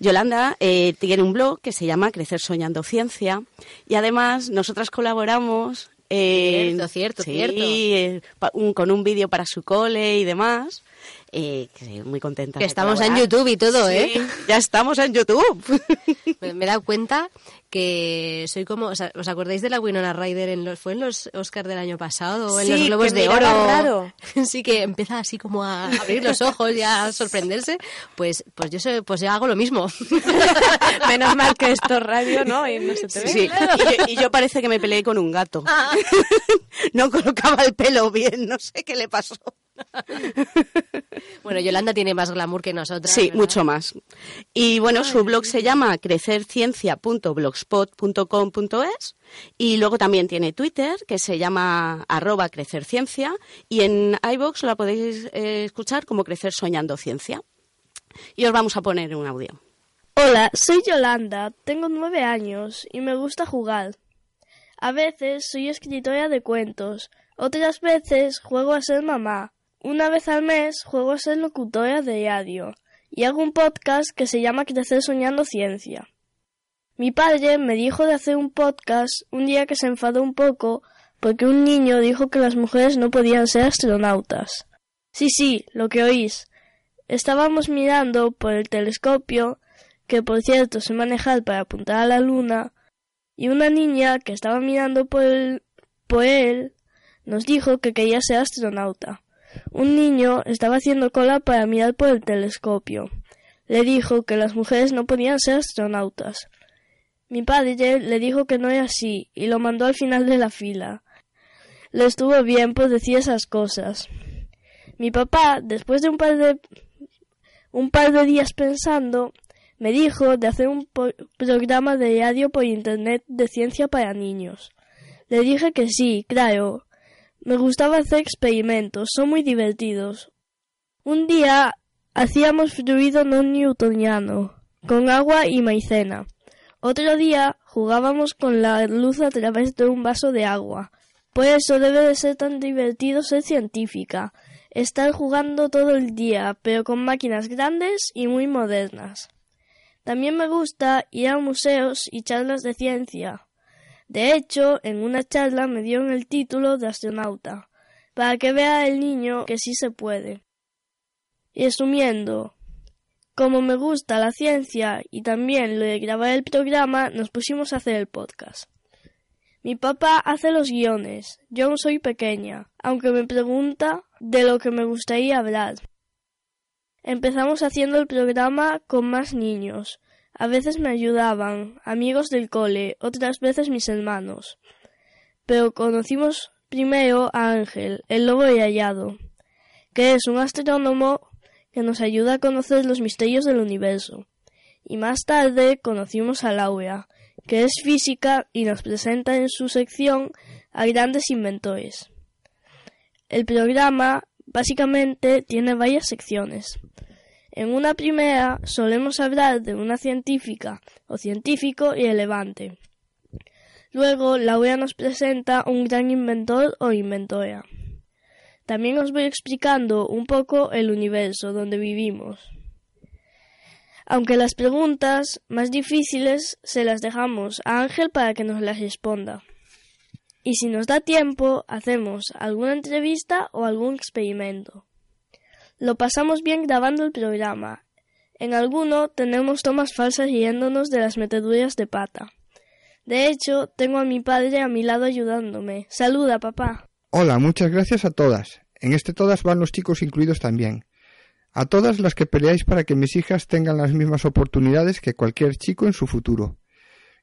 Yolanda eh, tiene un blog que se llama Crecer Soñando Ciencia y además nosotras colaboramos en- Cierto, cierto, sí, cierto. eh, pa- un- con un vídeo para su cole y demás. Eh, que muy contenta. Que estamos en YouTube y todo, ¿eh? Ya estamos en YouTube. Me, (laughs) me he dado cuenta que soy como... o sea, ¿Os acordáis de la Winona Ryder? En los, ¿Fue en los Oscars del año pasado? ¿O en los Globos de Oro? raro. (laughs) Sí, que empieza así como a abrir los ojos y a sorprenderse. Pues, pues, yo, soy- pues yo hago lo mismo. (laughs) Menos mal que esto es radio, ¿no? Y no se te ve. Sí, y, yo, y yo parece que me peleé con un gato. no colocaba el pelo bien, no sé qué le pasó. (laughs) Bueno, Yolanda tiene más glamour que nosotras. Sí, ¿verdad? mucho más. Y bueno, su blog se llama crecerciencia.blogspot.com.es y luego también tiene Twitter que se llama arroba crecerciencia y en iVoox la podéis eh, escuchar como Crecer Soñando Ciencia. Y os vamos a poner un audio. Hola, soy Yolanda, tengo nueve años y me gusta jugar. A veces soy escritora de cuentos, otras veces juego a ser mamá. Una vez al mes juego a ser locutora de radio y hago un podcast que se llama Crecer Soñando Ciencia. Mi padre me dijo de hacer un podcast un día que se enfadó un poco porque un niño dijo que las mujeres no podían ser astronautas. Sí, sí, lo que oís. Estábamos mirando por el telescopio, que por cierto sé manejar para apuntar a la luna, y una niña que estaba mirando por él nos dijo que quería ser astronauta. Un niño estaba haciendo cola para mirar por el telescopio. Le dijo que las mujeres no podían ser astronautas. Mi padre le dijo que no era así y lo mandó al final de la fila. Le estuvo bien por decir esas cosas. Mi papá, después de un par de un par de días pensando, me dijo de hacer un programa de radio por internet de ciencia para niños. Le dije que sí, claro. Me gustaba hacer experimentos, son muy divertidos. Un día hacíamos fluido no newtoniano, con agua y maicena. Otro día jugábamos con la luz a través de un vaso de agua. Por eso debe de ser tan divertido ser científica. Estar jugando todo el día, pero con máquinas grandes y muy modernas. También me gusta ir a museos y charlas de ciencia. De hecho, en una charla me dieron el título de astronauta, para que vea el niño que sí se puede. Y resumiendo, como me gusta la ciencia y también lo de grabar el programa, nos pusimos a hacer el podcast. Mi papá hace los guiones, yo aún soy pequeña, aunque me pregunta de lo que me gustaría hablar. Empezamos haciendo el programa con más niños. A veces me ayudaban, amigos del cole, otras veces mis hermanos. Pero conocimos primero a Ángel, el lobo hallado, que es un astrónomo que nos ayuda a conocer los misterios del universo. Y más tarde conocimos a Laura, que es física y nos presenta en su sección a grandes inventores. El programa básicamente tiene varias secciones. En una primera solemos hablar de una científica o científico irrelevante. Luego Laura nos presenta un gran inventor o inventora. También os voy explicando un poco el universo donde vivimos. Aunque las preguntas más difíciles se las dejamos a Ángel para que nos las responda. Y si nos da tiempo, hacemos alguna entrevista o algún experimento. Lo pasamos bien grabando el programa. En alguno tenemos tomas falsas riéndonos de las meteduras de pata. De hecho, tengo a mi padre a mi lado ayudándome. Saluda, papá. Hola, muchas gracias a todas. En este todas van los chicos incluidos también. A todas las que peleáis para que mis hijas tengan las mismas oportunidades que cualquier chico en su futuro.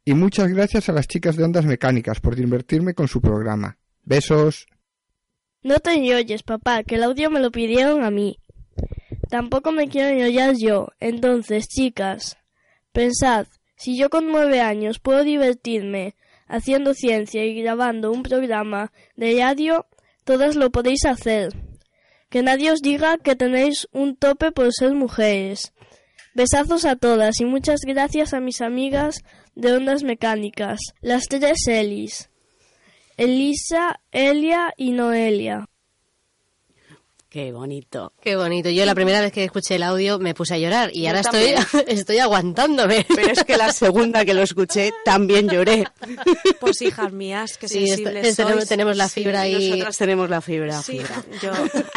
Y muchas gracias a las chicas de ondas mecánicas por divertirme con su programa. Besos. No te oyes, papá, que el audio me lo pidieron a mí. Tampoco me quiero enrollar yo. Entonces, chicas, pensad, si yo con nueve años puedo divertirme haciendo ciencia y grabando un programa de radio, todas lo podéis hacer. Que nadie os diga que tenéis un tope por ser mujeres. Besazos a todas y muchas gracias a mis amigas de ondas mecánicas, las tres Elis. Elisa, Elia y Noelia. Qué bonito. Qué bonito. Yo la primera vez que escuché el audio me puse a llorar y ahora estoy, (laughs) estoy aguantándome. Pero es que la segunda que lo escuché también lloré. Pues hijas mías, que Sí, sensibles esto- tenemos- sois. tenemos la fibra ahí. Nosotras tenemos la fibra. Sí, fibra. yo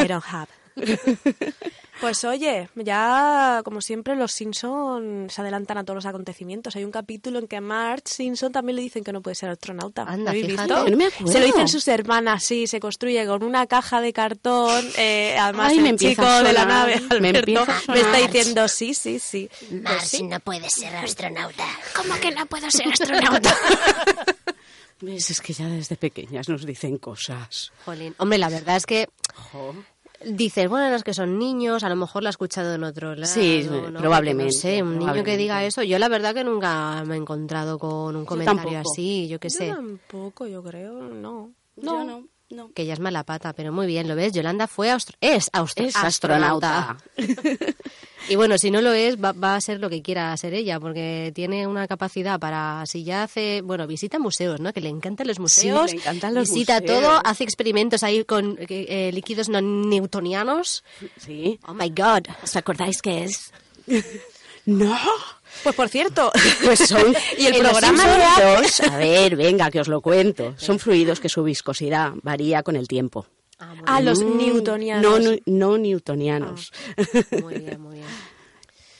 I don't have. (laughs) Pues oye, ya como siempre los Simpson se adelantan a todos los acontecimientos. Hay un capítulo en que a Marge Simpson también le dicen que no puede ser astronauta. Anda, ¿Lo habéis fíjate. visto? No me acuerdo. Se lo dicen sus hermanas, sí, se construye con una caja de cartón. eh, además Ay, el chico de la nave, me Alberto, me, está diciendo sí, sí, sí. Mars no puede ser astronauta. ¿Cómo que no puedo ser astronauta? ¿Ves? (laughs) Es que ya desde pequeñas nos dicen cosas. Jolín. Hombre, la verdad es que Jo. Dices, bueno, los que son niños, a lo mejor lo ha escuchado en otro lado. Sí, ¿no? probablemente, No sé, un niño que diga eso. Yo la verdad que nunca me he encontrado con un comentario así, yo qué sé. Yo tampoco, yo creo, no. Yo no, no. Que ya es mala pata, pero muy bien, ¿lo ves? Yolanda fue austro- es, austro- Es astronauta. (laughs) y bueno, si no lo es, va, va a ser lo que quiera ser ella, porque tiene una capacidad para, si ya hace, bueno, visita museos, ¿no? Que le encantan los Sí, museos, le encantan los visita museos. todo, hace experimentos ahí con eh, eh, líquidos no newtonianos. Sí. Oh my God. ¿Os acordáis que es? (laughs) No. Pues por cierto, Pues son. (laughs) Y el en los programa fluidos- A ver, venga, que os lo cuento. Son fluidos que su viscosidad varía con el tiempo. a los Mm, newtonianos. No, no, no newtonianos. Muy bien, muy bien. (laughs)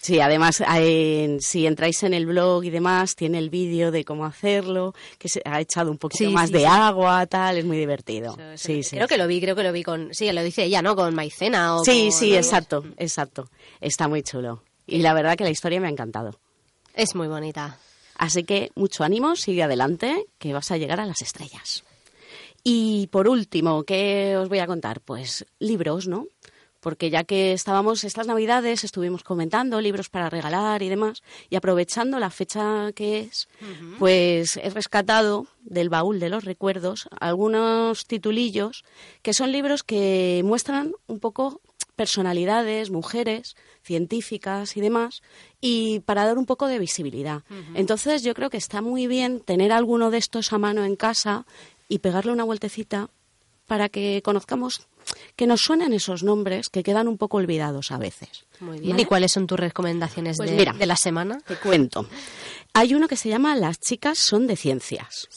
Sí, además, eh, si entráis en el blog y demás, tiene el vídeo de cómo hacerlo, que se ha echado un poquito Sí, más sí, de sí. agua, tal, es muy divertido. Eso, eso sí, lo- sí. Creo que lo vi, creo que lo vi con... Sí, lo dice ella, ¿no? Con maicena o Sí, con- sí, ¿no? exacto, exacto. Está muy chulo. Y la verdad que la historia me ha encantado. Es muy bonita. Así que mucho ánimo, sigue adelante, que vas a llegar a las estrellas. Y por último, ¿qué os voy a contar? Pues libros, ¿no? Porque ya que estábamos estas navidades, estuvimos comentando libros para regalar y demás, y aprovechando la fecha que es, pues he rescatado del baúl de los recuerdos algunos titulillos que son libros que muestran un poco personalidades, mujeres, científicas y demás, y para dar un poco de visibilidad. Entonces yo creo que está muy bien tener alguno de estos a mano en casa y pegarle una vueltecita para que conozcamos, que nos suenen esos nombres que quedan un poco olvidados a veces. Muy bien. ¿Vale? ¿Y cuáles son tus recomendaciones Pues de, mira. de la semana? Te cuento. Hay uno que se llama Las chicas son de ciencias.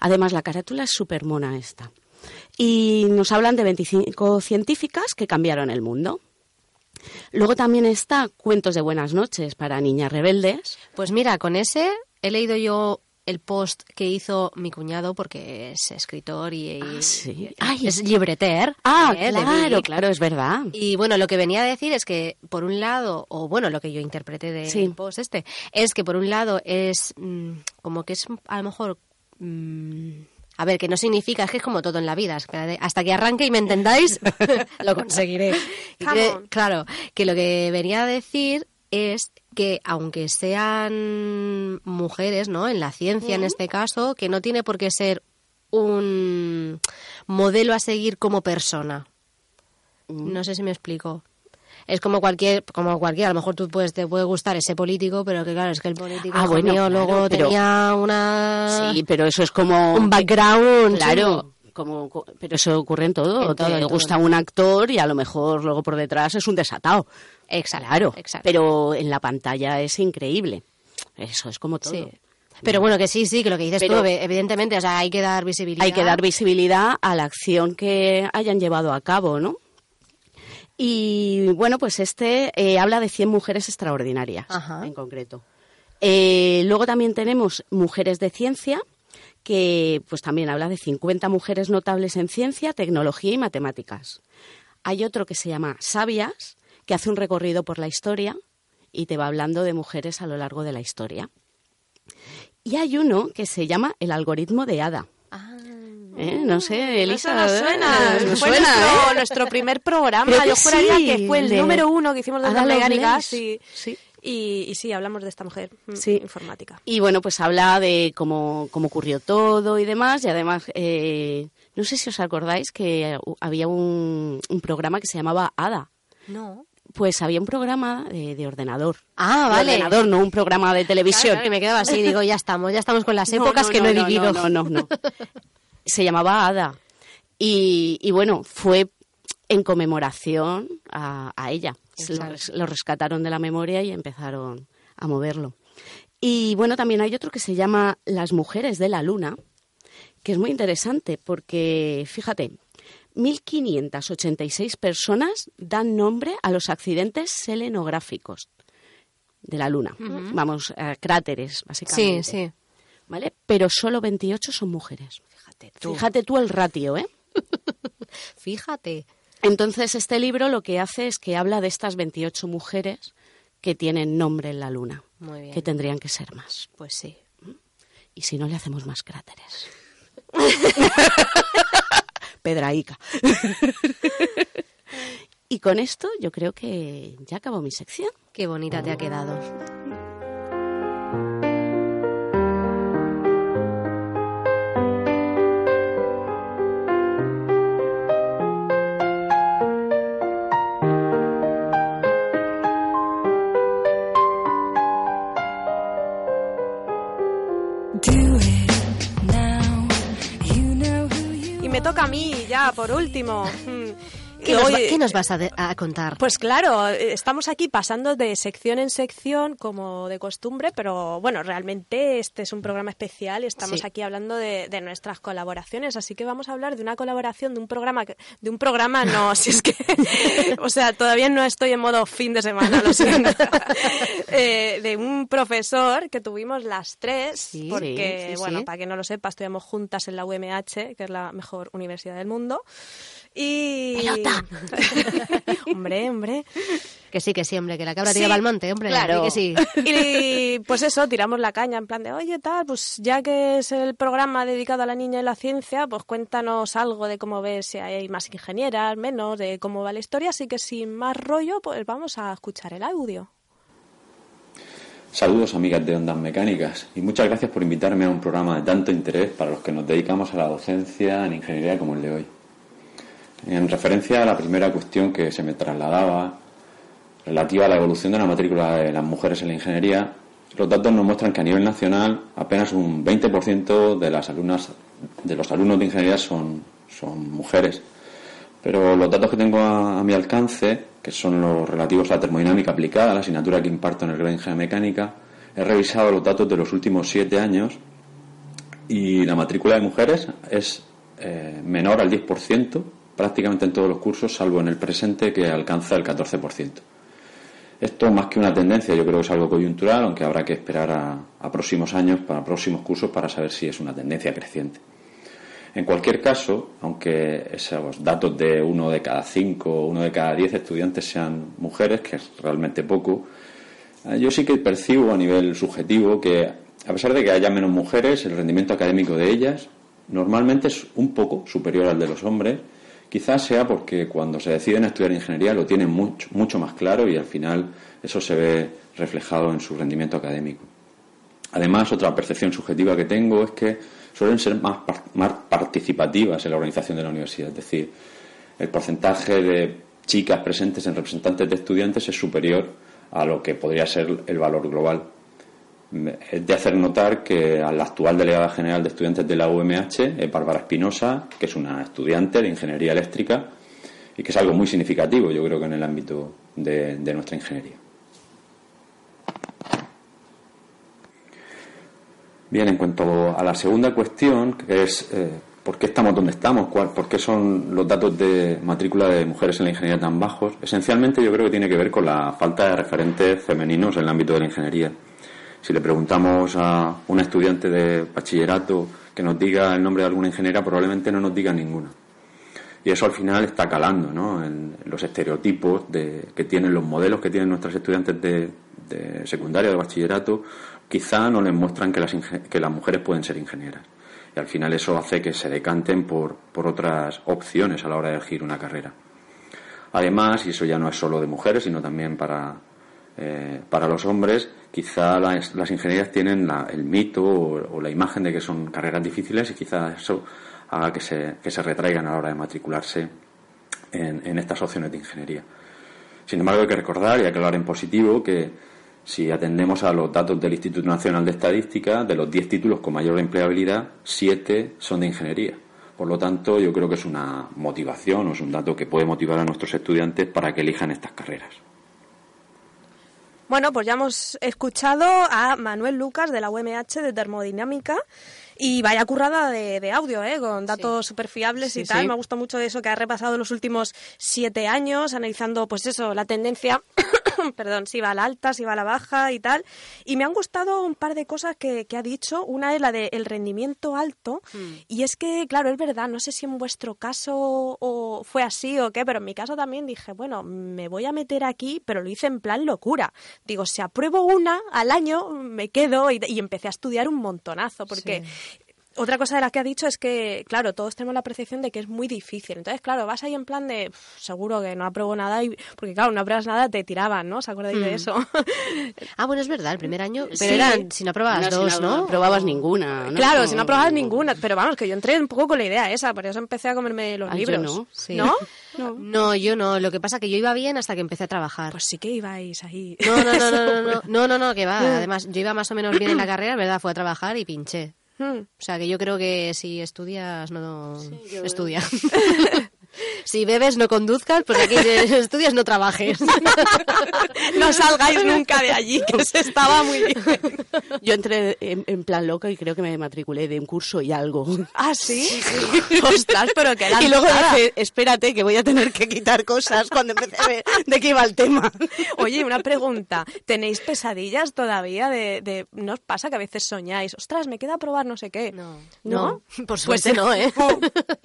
Además, la carátula es súper mona esta. Y nos hablan de 25 científicas que cambiaron el mundo. Luego también está Cuentos de buenas noches para niñas rebeldes. Pues mira, con ese he leído yo el post que hizo mi cuñado porque es escritor y, Ah, sí. Ay. es libreter. Ah, eh, claro, claro, es verdad. Y bueno, lo que venía a decir es que, por un lado, o bueno, lo que yo interpreté del Sí. post este, es que por un lado es mm, como que es a lo mejor. mm, a ver, que no significa, es que es como todo en la vida. hasta que arranque y me entendáis, (laughs) lo conseguiré. (laughs) Y on. claro, que lo que venía a decir es que aunque sean mujeres, ¿no? En la ciencia, en este caso, que no tiene por qué ser un modelo a seguir como persona. No sé si me explico. Es como cualquier, como cualquier, a lo mejor tú puedes, te puede gustar ese político, pero que claro, es que el político Ah, bueno, mío, claro, luego pero- tenía una Sí, pero eso es como... un background. Claro, como, co- pero eso ocurre en todo. En todo, Te en gusta un actor y a lo mejor luego por detrás es un desatado. Exacto, Claro, exacto. pero en la pantalla es increíble. Eso es como todo. Sí. Pero bueno, que sí, sí, que lo que dices Pero- tú, evidentemente, o sea, hay que dar visibilidad. Hay que dar visibilidad a la acción que hayan llevado a cabo, ¿no? Y bueno, pues este eh, habla de 100 mujeres extraordinarias, Ajá. en concreto. Eh, luego también tenemos Mujeres de Ciencia, que pues también habla de 50 mujeres notables en ciencia, tecnología y matemáticas. Hay otro que se llama Sabias, que hace un recorrido por la historia y te va hablando de mujeres a lo largo de la historia. Y hay uno que se llama El algoritmo de Ada. ¿Eh? No sé, Elisa. Eso nos suena. ¿eh? Nos fue suena, nuestro, ¿eh? nuestro primer programa. Creo que Yo juraría sí, que fue el de número uno que hicimos de Ada Ondas Mecánicas. Y, Sí. y, y sí, hablamos de esta mujer mm, Sí. informática. Y bueno, pues habla de cómo, cómo ocurrió todo y demás. Y además, eh, no sé si os acordáis que había un, un programa que se llamaba Ada. No. Pues había un programa de, de ordenador. Ah, De vale. ordenador, no un programa de televisión. Que me quedaba así, digo, ya estamos, ya estamos con las No, épocas que no, he vivido. No, no, no, no. (laughs) Se llamaba Ada. Y, y bueno, fue en conmemoración a, a ella. Lo, lo rescataron de la memoria y empezaron a moverlo. Y bueno, también hay otro que se llama Las mujeres de la luna, que es muy interesante porque, fíjate, 1.586 personas dan nombre a los accidentes selenográficos de la luna. Vamos, a cráteres, básicamente. Sí, sí. ¿Vale? Pero solo 28 son mujeres. Fíjate tú. Fíjate tú el ratio, ¿eh? (laughs) Fíjate. Entonces, este libro lo que hace es que habla de estas 28 mujeres que tienen nombre en la luna, Muy bien. que tendrían que ser más. Pues sí. Y si no, le hacemos más cráteres. (laughs) Pedraica. (laughs) y con esto yo creo que ya acabó mi sección. Qué bonita te ha quedado. Toca a mí ya, por último. (laughs) ¿Qué, nos, va- Hoy- qué nos vas a, de- a contar? Pues claro, eh, estamos aquí pasando de sección en sección como de costumbre, pero bueno, realmente este es un programa especial y estamos Sí. aquí hablando de, de nuestras colaboraciones, así que vamos a hablar de una colaboración de un programa, de un programa no, (laughs) si es que, o sea, todavía no estoy en modo fin de semana, lo siento, (laughs) Eh, de un profesor que tuvimos las tres, Sí, porque sí, bueno, para que no lo sepa, estudiamos juntas en la UMH, que es la mejor universidad del mundo. Y. ¡Pelota! (laughs) hombre, hombre. Que sí, que sí, hombre, que la cabra Sí, tiraba al monte, hombre. claro. que sí. (laughs) Y pues eso, tiramos la caña en plan de, oye, tal, pues ya que es el programa dedicado a la niña y la ciencia, pues cuéntanos algo de cómo ves si hay más ingenieras, menos, de cómo va la historia. Así que sin más rollo, pues vamos a escuchar el audio. Saludos amigas de Ondas Mecánicas y muchas gracias por invitarme a un programa de tanto interés para los que nos dedicamos a la docencia en ingeniería como el de hoy. En referencia a la primera cuestión que se me trasladaba relativa a la evolución de la matrícula de las mujeres en la ingeniería, los datos nos muestran que a nivel nacional apenas un 20% de las alumnas de los alumnos de ingeniería son, son mujeres. Pero los datos que tengo a, mi alcance, que son los relativos a la termodinámica aplicada, la asignatura que imparto en el grado de Ingeniería Mecánica, he revisado los datos de los últimos siete años y la matrícula de mujeres es eh, menor al 10% prácticamente en todos los cursos, salvo en el presente que alcanza el 14%. Esto más que una tendencia, yo creo que es algo coyuntural, aunque habrá que esperar a, próximos años, para próximos cursos, para saber si es una tendencia creciente. En cualquier caso, aunque esos datos de uno de cada cinco, uno de cada diez estudiantes sean mujeres, que es realmente poco, eh, yo sí que percibo a nivel subjetivo que, a pesar de que haya menos mujeres, el rendimiento académico de ellas normalmente es un poco superior al de los hombres. Quizás sea porque cuando se deciden a estudiar ingeniería lo tienen mucho, mucho más claro y al final eso se ve reflejado en su rendimiento académico. Además, otra percepción subjetiva que tengo es que suelen ser más, más participativas en la organización de la universidad. Es decir, el porcentaje de chicas presentes en representantes de estudiantes es superior a lo que podría ser el valor global. Es de hacer notar que a la actual delegada general de estudiantes de la UMH, es Bárbara Espinosa, que es una estudiante de ingeniería eléctrica y que es algo muy significativo, yo creo que en el ámbito de, de nuestra ingeniería. Bien, en cuanto a la segunda cuestión, que es eh, por qué estamos donde estamos, cuál, por qué son los datos de matrícula de mujeres en la ingeniería tan bajos, esencialmente yo creo que tiene que ver con la falta de referentes femeninos en el ámbito de la ingeniería. Si le preguntamos a un estudiante de bachillerato que nos diga el nombre de alguna ingeniera, probablemente no nos diga ninguna. Y eso al final está calando ¿no? en los estereotipos de, que tienen los modelos que tienen nuestros estudiantes de, de secundaria, de bachillerato, quizá no les muestran que las, que las mujeres pueden ser ingenieras. Y al final eso hace que se decanten por, otras opciones a la hora de elegir una carrera. Además, y eso ya no es solo de mujeres, sino también para, eh, para los hombres, quizá las, ingenierías tienen la- el mito o, la imagen de que son carreras difíciles y quizá eso haga que se, retraigan a la hora de matricularse en, en estas opciones de ingeniería. Sin embargo, hay que recordar, y hablar en positivo, que si atendemos a los datos del Instituto Nacional de Estadística, de los 10 títulos con mayor empleabilidad, 7 son de ingeniería. Por lo tanto, yo creo que es una motivación o es un dato que puede motivar a nuestros estudiantes para que elijan estas carreras. Bueno, pues ya hemos escuchado a Manuel Lucas de la UMH de Termodinámica y vaya currada de, de audio, ¿eh? con datos súper fiables y tal. sí. Me ha gustado mucho eso que ha repasado los últimos siete años, analizando, pues eso, la tendencia, (coughs) perdón, si va a la alta, si va a la baja y tal. Y me han gustado un par de cosas que, que ha dicho. Una es la del rendimiento alto. Y es que, claro, es verdad, no sé si en vuestro caso o fue así o qué, pero en mi caso también dije, bueno, me voy a meter aquí, pero lo hice en plan locura. Digo, si apruebo una al año, me quedo y, y empecé a estudiar un montonazo, porque otra cosa de las que ha dicho es que, claro, todos tenemos la percepción de que es muy difícil. Entonces, claro, vas ahí en plan de, seguro que no apruebo nada, y, porque claro, no apruebas nada, te tiraban, ¿no? ¿Se acordáis de mm. eso? (laughs) ah, bueno, es verdad, el primer año, pero eran, si no aprobabas dos, ¿no? ¿no? Aprobabas ninguna. Claro, si no aprobabas ninguna, pero vamos, que yo entré un poco con la idea esa, por eso empecé a comerme los ah, libros. Yo no, (laughs) ¿No? no, yo no, lo que pasa es que yo iba bien hasta que empecé a trabajar. Pues sí que ibais ahí. No, no, no, no, no, no, (laughs) no, no, que va, además, yo iba más o menos bien en la carrera, ¿verdad? Fue a trabajar y pinché. Hmm. O sea, que yo creo que si estudias, no estudia. (laughs) si bebes, no conduzcas, pues aquí estudias, no trabajes. (laughs) no salgáis nunca de allí, que se estaba muy bien. (laughs) Yo entré en, en plan loca y creo que me matriculé de un curso y algo. ¿Ah, sí? (laughs) Ostras, pero que Y luego dije, espérate, que voy a tener que quitar cosas cuando empecé a ver de qué iba el tema. Oye, una pregunta. ¿Tenéis pesadillas todavía de, de... ¿No os pasa que a veces soñáis? Ostras, me queda probar no sé qué. No, ¿No? no, por suerte no, ¿eh?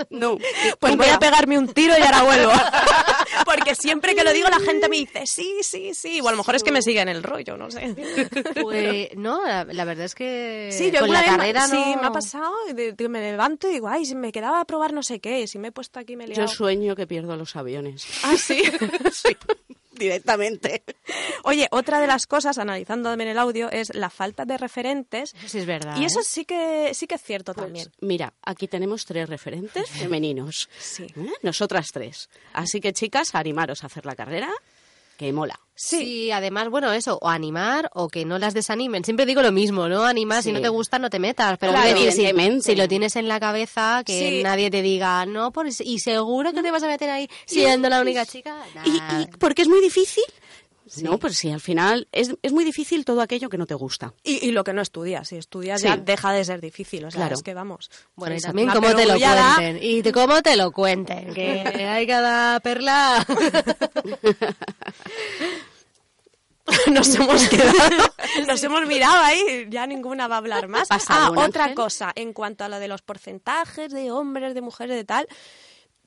No. Pues voy a pegarme un tiro y ahora vuelvo. (laughs) Porque siempre que lo digo la gente me dice, sí, sí, sí. O a lo mejor es que me siguen el rollo, no sé. Pues (laughs) no, la, la verdad es que Sí, yo con la me- carrera sí, no... me ha pasado, y de- de- me levanto y digo, ay, si me quedaba a probar no sé qué, si me he puesto aquí me he Yo liado. sueño que pierdo los aviones. Ah, sí. (laughs) Sí, directamente. Oye, otra de las cosas, analizando también el audio, es la falta de referentes. Sí, es verdad. Y eso ¿eh? sí que sí que es cierto también. Mira, aquí tenemos tres referentes femeninos. Sí. ¿Eh? Nosotras tres. Así que, chicas, animaros a hacer la carrera, que mola. Sí. además, bueno, eso, o animar o que no las desanimen. Siempre digo lo mismo, ¿no? Animar, si no te gusta, no te metas. Pero Claro, quiero decir, si- lo tienes en la cabeza, que Sí. nadie te diga, no, pues, y seguro que te vas a meter ahí siendo la única chica. ¿Y, Nah. y por qué es muy difícil? No, pues sí, al final es, es muy difícil todo aquello que no te gusta. Y, y lo que no estudias, si estudias Sí. ya deja de ser difícil, o sea, Claro. es que vamos. Bueno, y Esa- también cómo te lo cuenten. Y de cómo te lo cuenten. Que (laughs) hay cada perla. (laughs) nos hemos quedado, (laughs) nos hemos mirado ahí, ya ninguna va a hablar más. ¿Pasa Ah, otra ángel? cosa, en cuanto a lo de los porcentajes de hombres, de mujeres, de tal,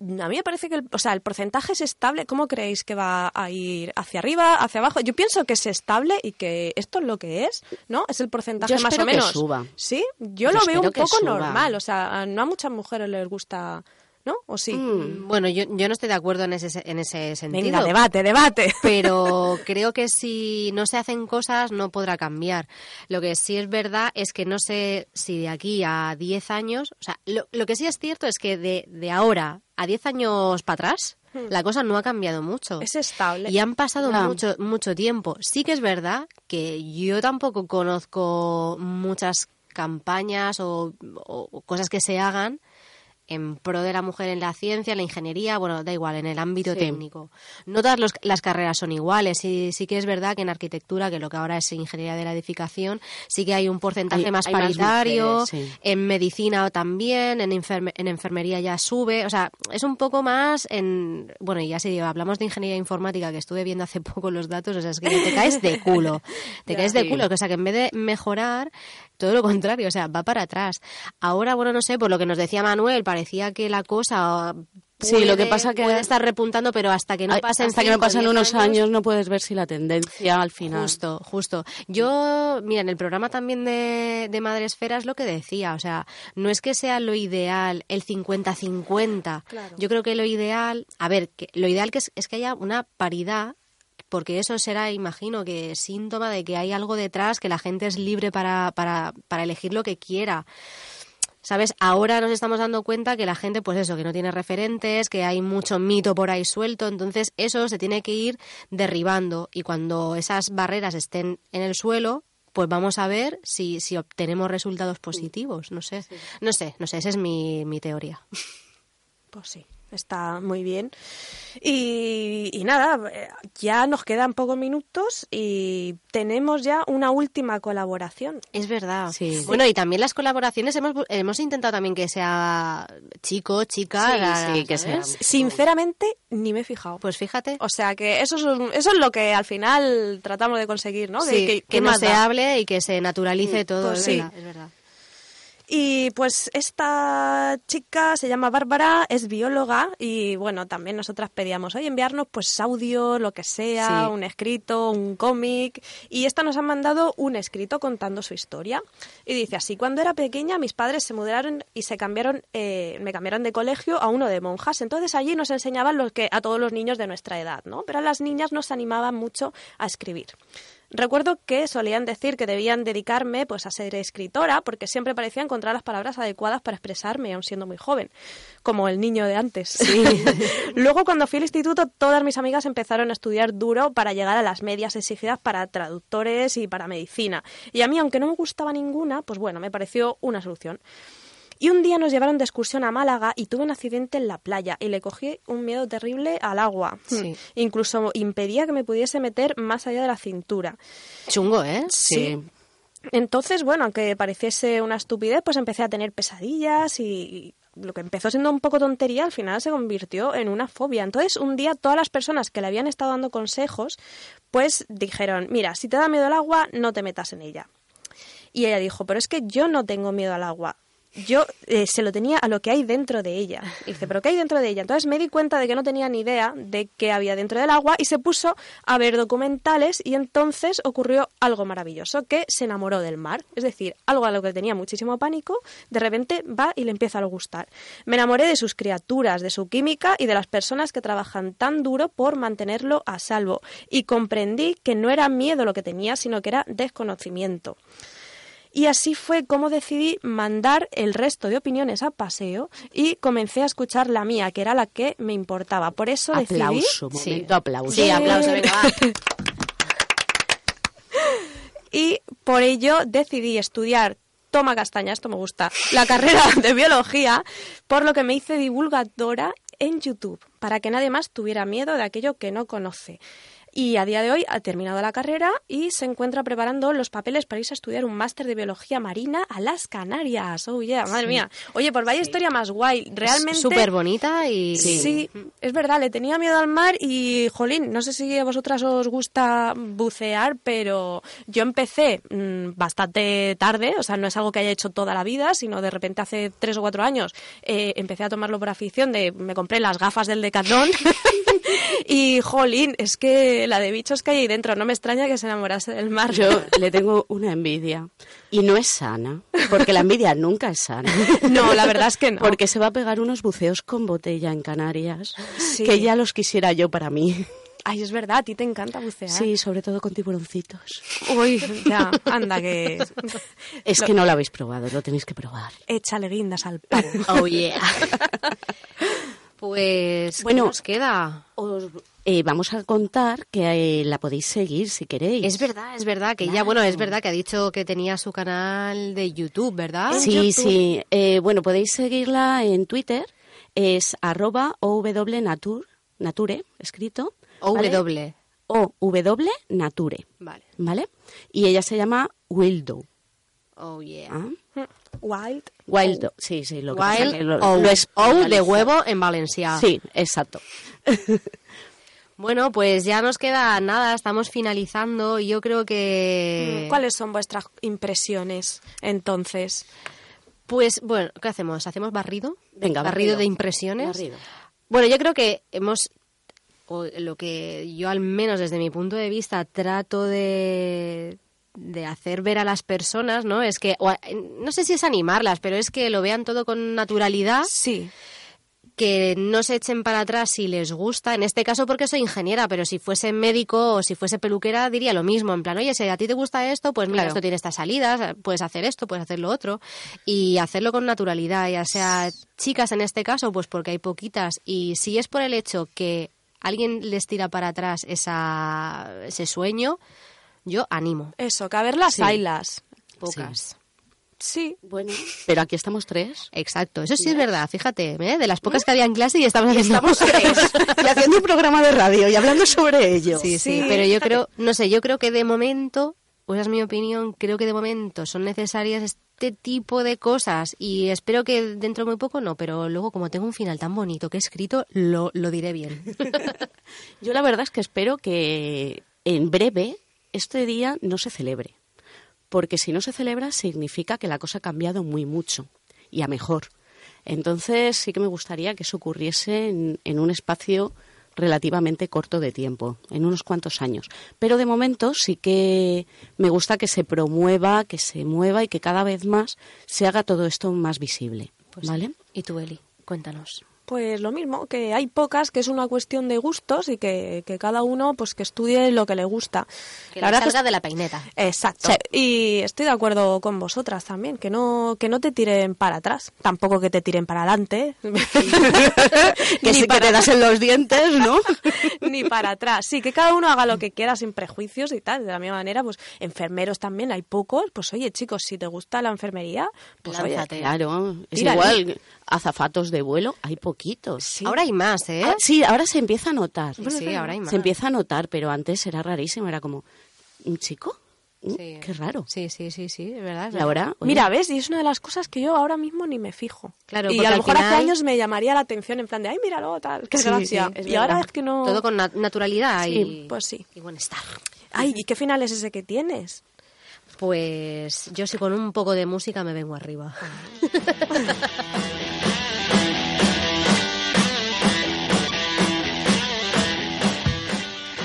a mí me parece que el, o sea, el porcentaje es estable. ¿Cómo creéis que va a ir hacia arriba, hacia abajo? Yo pienso que es estable y que esto es lo que es, ¿no? Es el porcentaje Yo más o espero que menos. suba. Sí, yo, Yo lo veo un poco normal. O sea, no a muchas mujeres les gusta, ¿no? ¿O sí? Mm. Bueno, yo, yo no estoy de acuerdo en ese, en ese sentido. Venga, debate, debate. (laughs) pero creo que si no se hacen cosas no podrá cambiar. Lo que sí es verdad es que no sé si de aquí a 10 años, o sea, lo, lo que sí es cierto es que de, de ahora a 10 años para atrás, la cosa no ha cambiado mucho. Es estable. Y han pasado mucho, mucho tiempo. Sí que es verdad que yo tampoco conozco muchas campañas o cosas que se hagan en pro de la mujer en la ciencia, en la ingeniería, bueno, da igual, en el ámbito Sí. técnico. No todas los- las carreras son iguales. Sí, sí que es verdad que en arquitectura, que lo que ahora es ingeniería de la edificación, sí que hay un porcentaje Hay- más hay más paritario. mujeres, sí. En medicina también, en, enferme- en enfermería ya sube. O sea, es un poco más en. Bueno, y ya si hablamos de ingeniería informática, que estuve viendo hace (laughs) poco los datos, o sea, es que te caes de culo. Te (laughs) caes de Sí. culo. O sea, que en vez de mejorar, todo lo contrario, o sea, va para atrás. Ahora, bueno, no sé, por lo que nos decía Manuel, parecía que la cosa Sí, lo que puede- pasa que- puede estar repuntando, pero hasta que no pasen hasta que no pasen unos años no puedes ver si la tendencia al final. Justo, justo. Yo, mira, en el programa también de, de Madre Esfera es lo que decía, o sea, no es que sea lo ideal el 50-50. Claro. Yo creo que lo ideal, a ver, que lo ideal que es, es que haya una paridad porque eso será, imagino, que síntoma de que hay algo detrás, que la gente es libre para, para, para elegir lo que quiera. ¿Sabes? Ahora nos estamos dando cuenta que la gente, pues eso, que no tiene referentes, que hay mucho mito por ahí suelto, entonces eso se tiene que ir derribando y cuando esas barreras estén en el suelo, pues vamos a ver si, si obtenemos resultados positivos, no sé. No sé, no sé, esa es mi, mi teoría. Pues sí, está muy bien. Y, y nada, ya nos quedan pocos minutos y tenemos ya una última colaboración. Es verdad. Sí. Bueno, y también las colaboraciones hemos, hemos intentado también que sea chico, chica. Sí, la- sí, que sea- Sinceramente, ni me he fijado. Pues fíjate. O sea que eso es, un- eso es lo que al final tratamos de conseguir, ¿no? Que, que, ¿qué no más se da? hable y que se naturalice todo. pues es, sí. verdad, es verdad. Y pues esta chica se llama Bárbara, es bióloga y bueno, también nosotras pedíamos, oye, enviarnos pues audio, lo que sea, Sí. un escrito, un cómic. Y esta nos ha mandado un escrito contando su historia. Y dice así, cuando era pequeña mis padres se mudaron y se cambiaron, eh, me cambiaron de colegio a uno de monjas. Entonces allí nos enseñaban lo que a todos los niños de nuestra edad, ¿no? Pero a las niñas nos animaban mucho a escribir. Recuerdo que solían decir que debían dedicarme pues a ser escritora porque siempre parecía encontrar las palabras adecuadas para expresarme aun siendo muy joven, como el niño de antes. (laughs) Luego cuando fui al instituto todas mis amigas empezaron a estudiar duro para llegar a las medias exigidas para traductores y para medicina. Y a mí aunque no me gustaba ninguna, pues bueno, me pareció una solución. Y un día nos llevaron de excursión a Málaga y tuve un accidente en la playa y le cogí un miedo terrible al agua. Sí. Incluso impedía que me pudiese meter más allá de la cintura. Chungo, ¿eh? Sí. Entonces, bueno, aunque pareciese una estupidez, pues empecé a tener pesadillas y lo que empezó siendo un poco tontería al final se convirtió en una fobia. Entonces, un día todas las personas que le habían estado dando consejos, pues dijeron, mira, si te da miedo el agua, no te metas en ella. Y ella dijo, pero es que yo no tengo miedo al agua. Yo eh, se lo tenía a lo que hay dentro de ella. Y dice, ¿pero qué hay dentro de ella? Entonces me di cuenta de que no tenía ni idea de qué había dentro del agua y se puso a ver documentales y entonces ocurrió algo maravilloso, que se enamoró del mar. Es decir, algo a lo que tenía muchísimo pánico, de repente va y le empieza a gustar. Me enamoré de sus criaturas, de su química y de las personas que trabajan tan duro por mantenerlo a salvo. Y comprendí que no era miedo lo que tenía, sino que era desconocimiento. Y así fue como decidí mandar el resto de opiniones a paseo y comencé a escuchar la mía, que era la que me importaba. Por eso decidí... Aplauso, momento aplauso. Sí, aplauso, venga, va. (laughs) y por ello decidí estudiar toma castaña, esto me gusta, la carrera (laughs) de biología, por lo que me hice divulgadora en YouTube, para que nadie más tuviera miedo de aquello que no conoce. Y a día de hoy ha terminado la carrera y se encuentra preparando los papeles para irse a estudiar un máster de biología marina a las Canarias. Oh, yeah, madre mía. Oye, pues vaya historia más guay. Realmente. Súper bonita y... Sí. es verdad, le tenía miedo al mar y, jolín, no sé si a vosotras os gusta bucear, pero yo empecé mm, bastante tarde, o sea, no es algo que haya hecho toda la vida, sino de repente hace tres o cuatro años eh, empecé a tomarlo por afición, de me compré las gafas del Decathlon (laughs) (laughs) y, jolín, es que la de bichos que hay ahí dentro, no me extraña que se enamorase del mar. Yo (laughs) le tengo una envidia. Y no es sana, porque la envidia nunca es sana. (laughs) No, la verdad es que no. Porque se va a pegar unos buceos con botella en Canarias, Sí. que ya los quisiera yo para mí. Ay, es verdad, a ti te encanta bucear. Sí, sobre todo con tiburoncitos. Uy, ya, anda que... Es Lo- que no lo habéis probado, lo tenéis que probar. Échale guindas al pavo. Oh, yeah. (laughs) Pues, Bueno, bueno, nos queda? Os eh, vamos a contar que eh, la podéis seguir si queréis. Es verdad, es verdad que ella, bueno, es verdad que ha dicho que tenía su canal de YouTube, ¿verdad? Sí, sí. Eh, bueno, podéis seguirla en Twitter. Es arroba ownatur, nature, escrito. ¿vale? OW. OW nature, Vale. ¿vale? Y ella se llama Wildo. Oh, yeah. ¿ah? Wild. Wildo, sí, sí. Lo que pasa Wild que lo, O, lo es O de huevo en Valencia. Sí, exacto. (laughs) Bueno, pues ya nos queda nada, estamos finalizando y yo creo que... ¿Cuáles son vuestras impresiones entonces? Pues bueno, ¿qué hacemos? ¿Hacemos barrido? Venga, barrido. barrido. de impresiones. Barrido. Bueno, yo creo que hemos, o lo que yo al menos desde mi punto de vista trato de, de hacer ver a las personas, ¿no? Es que, o a- no sé si es animarlas, pero es que lo vean todo con naturalidad. Sí. Que no se echen para atrás si les gusta. En este caso porque soy ingeniera, pero si fuese médico o si fuese peluquera diría lo mismo. En plan, oye, si a ti te gusta esto, pues mira, Claro. esto tiene estas salidas, puedes hacer esto, puedes hacer lo otro. Y hacerlo con naturalidad, ya sea chicas en este caso, pues porque hay poquitas. Y si es por el hecho que alguien les tira para atrás esa, ese sueño, yo animo. Eso, que a ver las Sí. Pocas. Sí. Bueno, pero aquí estamos tres. Exacto, eso sí es verdad, fíjate, ¿eh? de las pocas que había en clase y estamos haciendo Estamos (laughs) tres y haciendo un programa de radio y hablando sobre ello. Sí, sí, Sí, pero yo creo, no sé, yo creo que de momento, o esa es mi opinión, creo que de momento son necesarias este tipo de cosas y espero que dentro de muy poco no, pero luego como tengo un final tan bonito que he escrito, lo, lo diré bien. (laughs) Yo la verdad es que espero que en breve este día no se celebre, porque si no se celebra significa que la cosa ha cambiado muy mucho y a mejor. Entonces sí que me gustaría que eso ocurriese en, en un espacio relativamente corto de tiempo, en unos cuantos años. Pero de momento sí que me gusta que se promueva, que se mueva y que cada vez más se haga todo esto más visible. ¿Vale? ¿Y tú, Eli? Cuéntanos. Pues lo mismo, que hay pocas, que es una cuestión de gustos y que, que cada uno pues que estudie lo que le gusta. Que La le verdad salga es- de la peineta. Exacto. Y estoy de acuerdo con vosotras también, que no, que no te tiren para atrás, tampoco que te tiren para adelante. (laughs) (laughs) Que Ni sí que te das en los dientes, ¿no? (laughs) ni para atrás. Sí, que cada uno haga lo que quiera sin prejuicios y tal. De la misma manera, pues enfermeros también hay pocos. Pues oye, chicos, si te gusta la enfermería, pues oye, Lánzate. Claro, es Tírale. igual. Azafatos de vuelo, hay poquitos. Ahora hay más, ¿eh? Ah, sí, ahora se empieza a notar. Sí, sí, ahora hay más. Se empieza a notar, pero antes era rarísimo, era como, ¿un chico? Sí. Qué raro. Sí, sí, sí, sí, es verdad. es Y verdad. ahora, oye, Mira, ¿ves? Y es una de las cosas que yo ahora mismo ni me fijo. Claro, y a lo mejor hace final- años me llamaría la atención en plan de, ay, míralo, tal, qué Sí, gracia. sí, y ahora es que no... Todo con nat- naturalidad Sí, y, pues sí. y buen estar. Ay, ¿y qué final es ese que tienes? Pues yo sí con un poco de música me vengo arriba.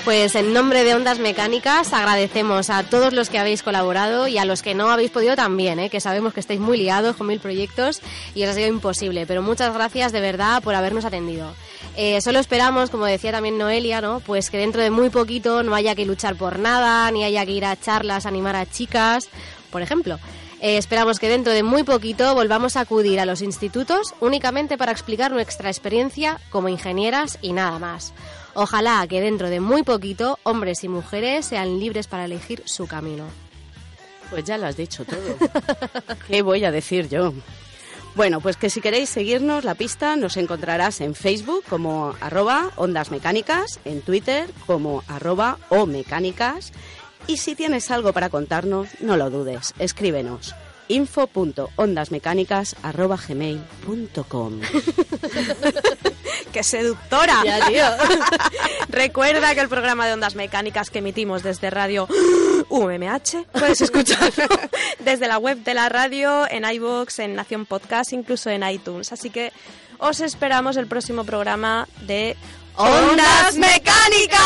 Pues en nombre de Ondas Mecánicas agradecemos a todos los que habéis colaborado y a los que no habéis podido también, ¿eh? que sabemos que estáis muy liados con mil proyectos y os ha sido imposible, pero muchas gracias de verdad por habernos atendido. Eh, solo esperamos, como decía también Noelia, ¿no? pues que dentro de muy poquito no haya que luchar por nada, ni haya que ir a charlas, animar a chicas, por ejemplo. Eh, esperamos que dentro de muy poquito volvamos a acudir a los institutos únicamente para explicar nuestra experiencia como ingenieras y nada más. Ojalá que dentro de muy poquito hombres y mujeres sean libres para elegir su camino. pues ya lo has dicho todo. (laughs) ¿Qué voy a decir yo? Bueno, pues que si queréis seguirnos la pista nos encontrarás en Facebook como arroba ondas mecánicas, en Twitter como arroba o mecánicas y si tienes algo para contarnos, no lo dudes, escríbenos info.ondasmecánicas arroba gmail.com (laughs) ¡Qué seductora! Ya, tío. (laughs) Recuerda que el programa de ondas mecánicas que emitimos desde radio (gasps) UMH puedes escuchar (laughs) desde la web de la radio, en iVoox, en Nación Podcast, incluso en iTunes. Así que os esperamos el próximo programa de ¡Ondas Mecánicas!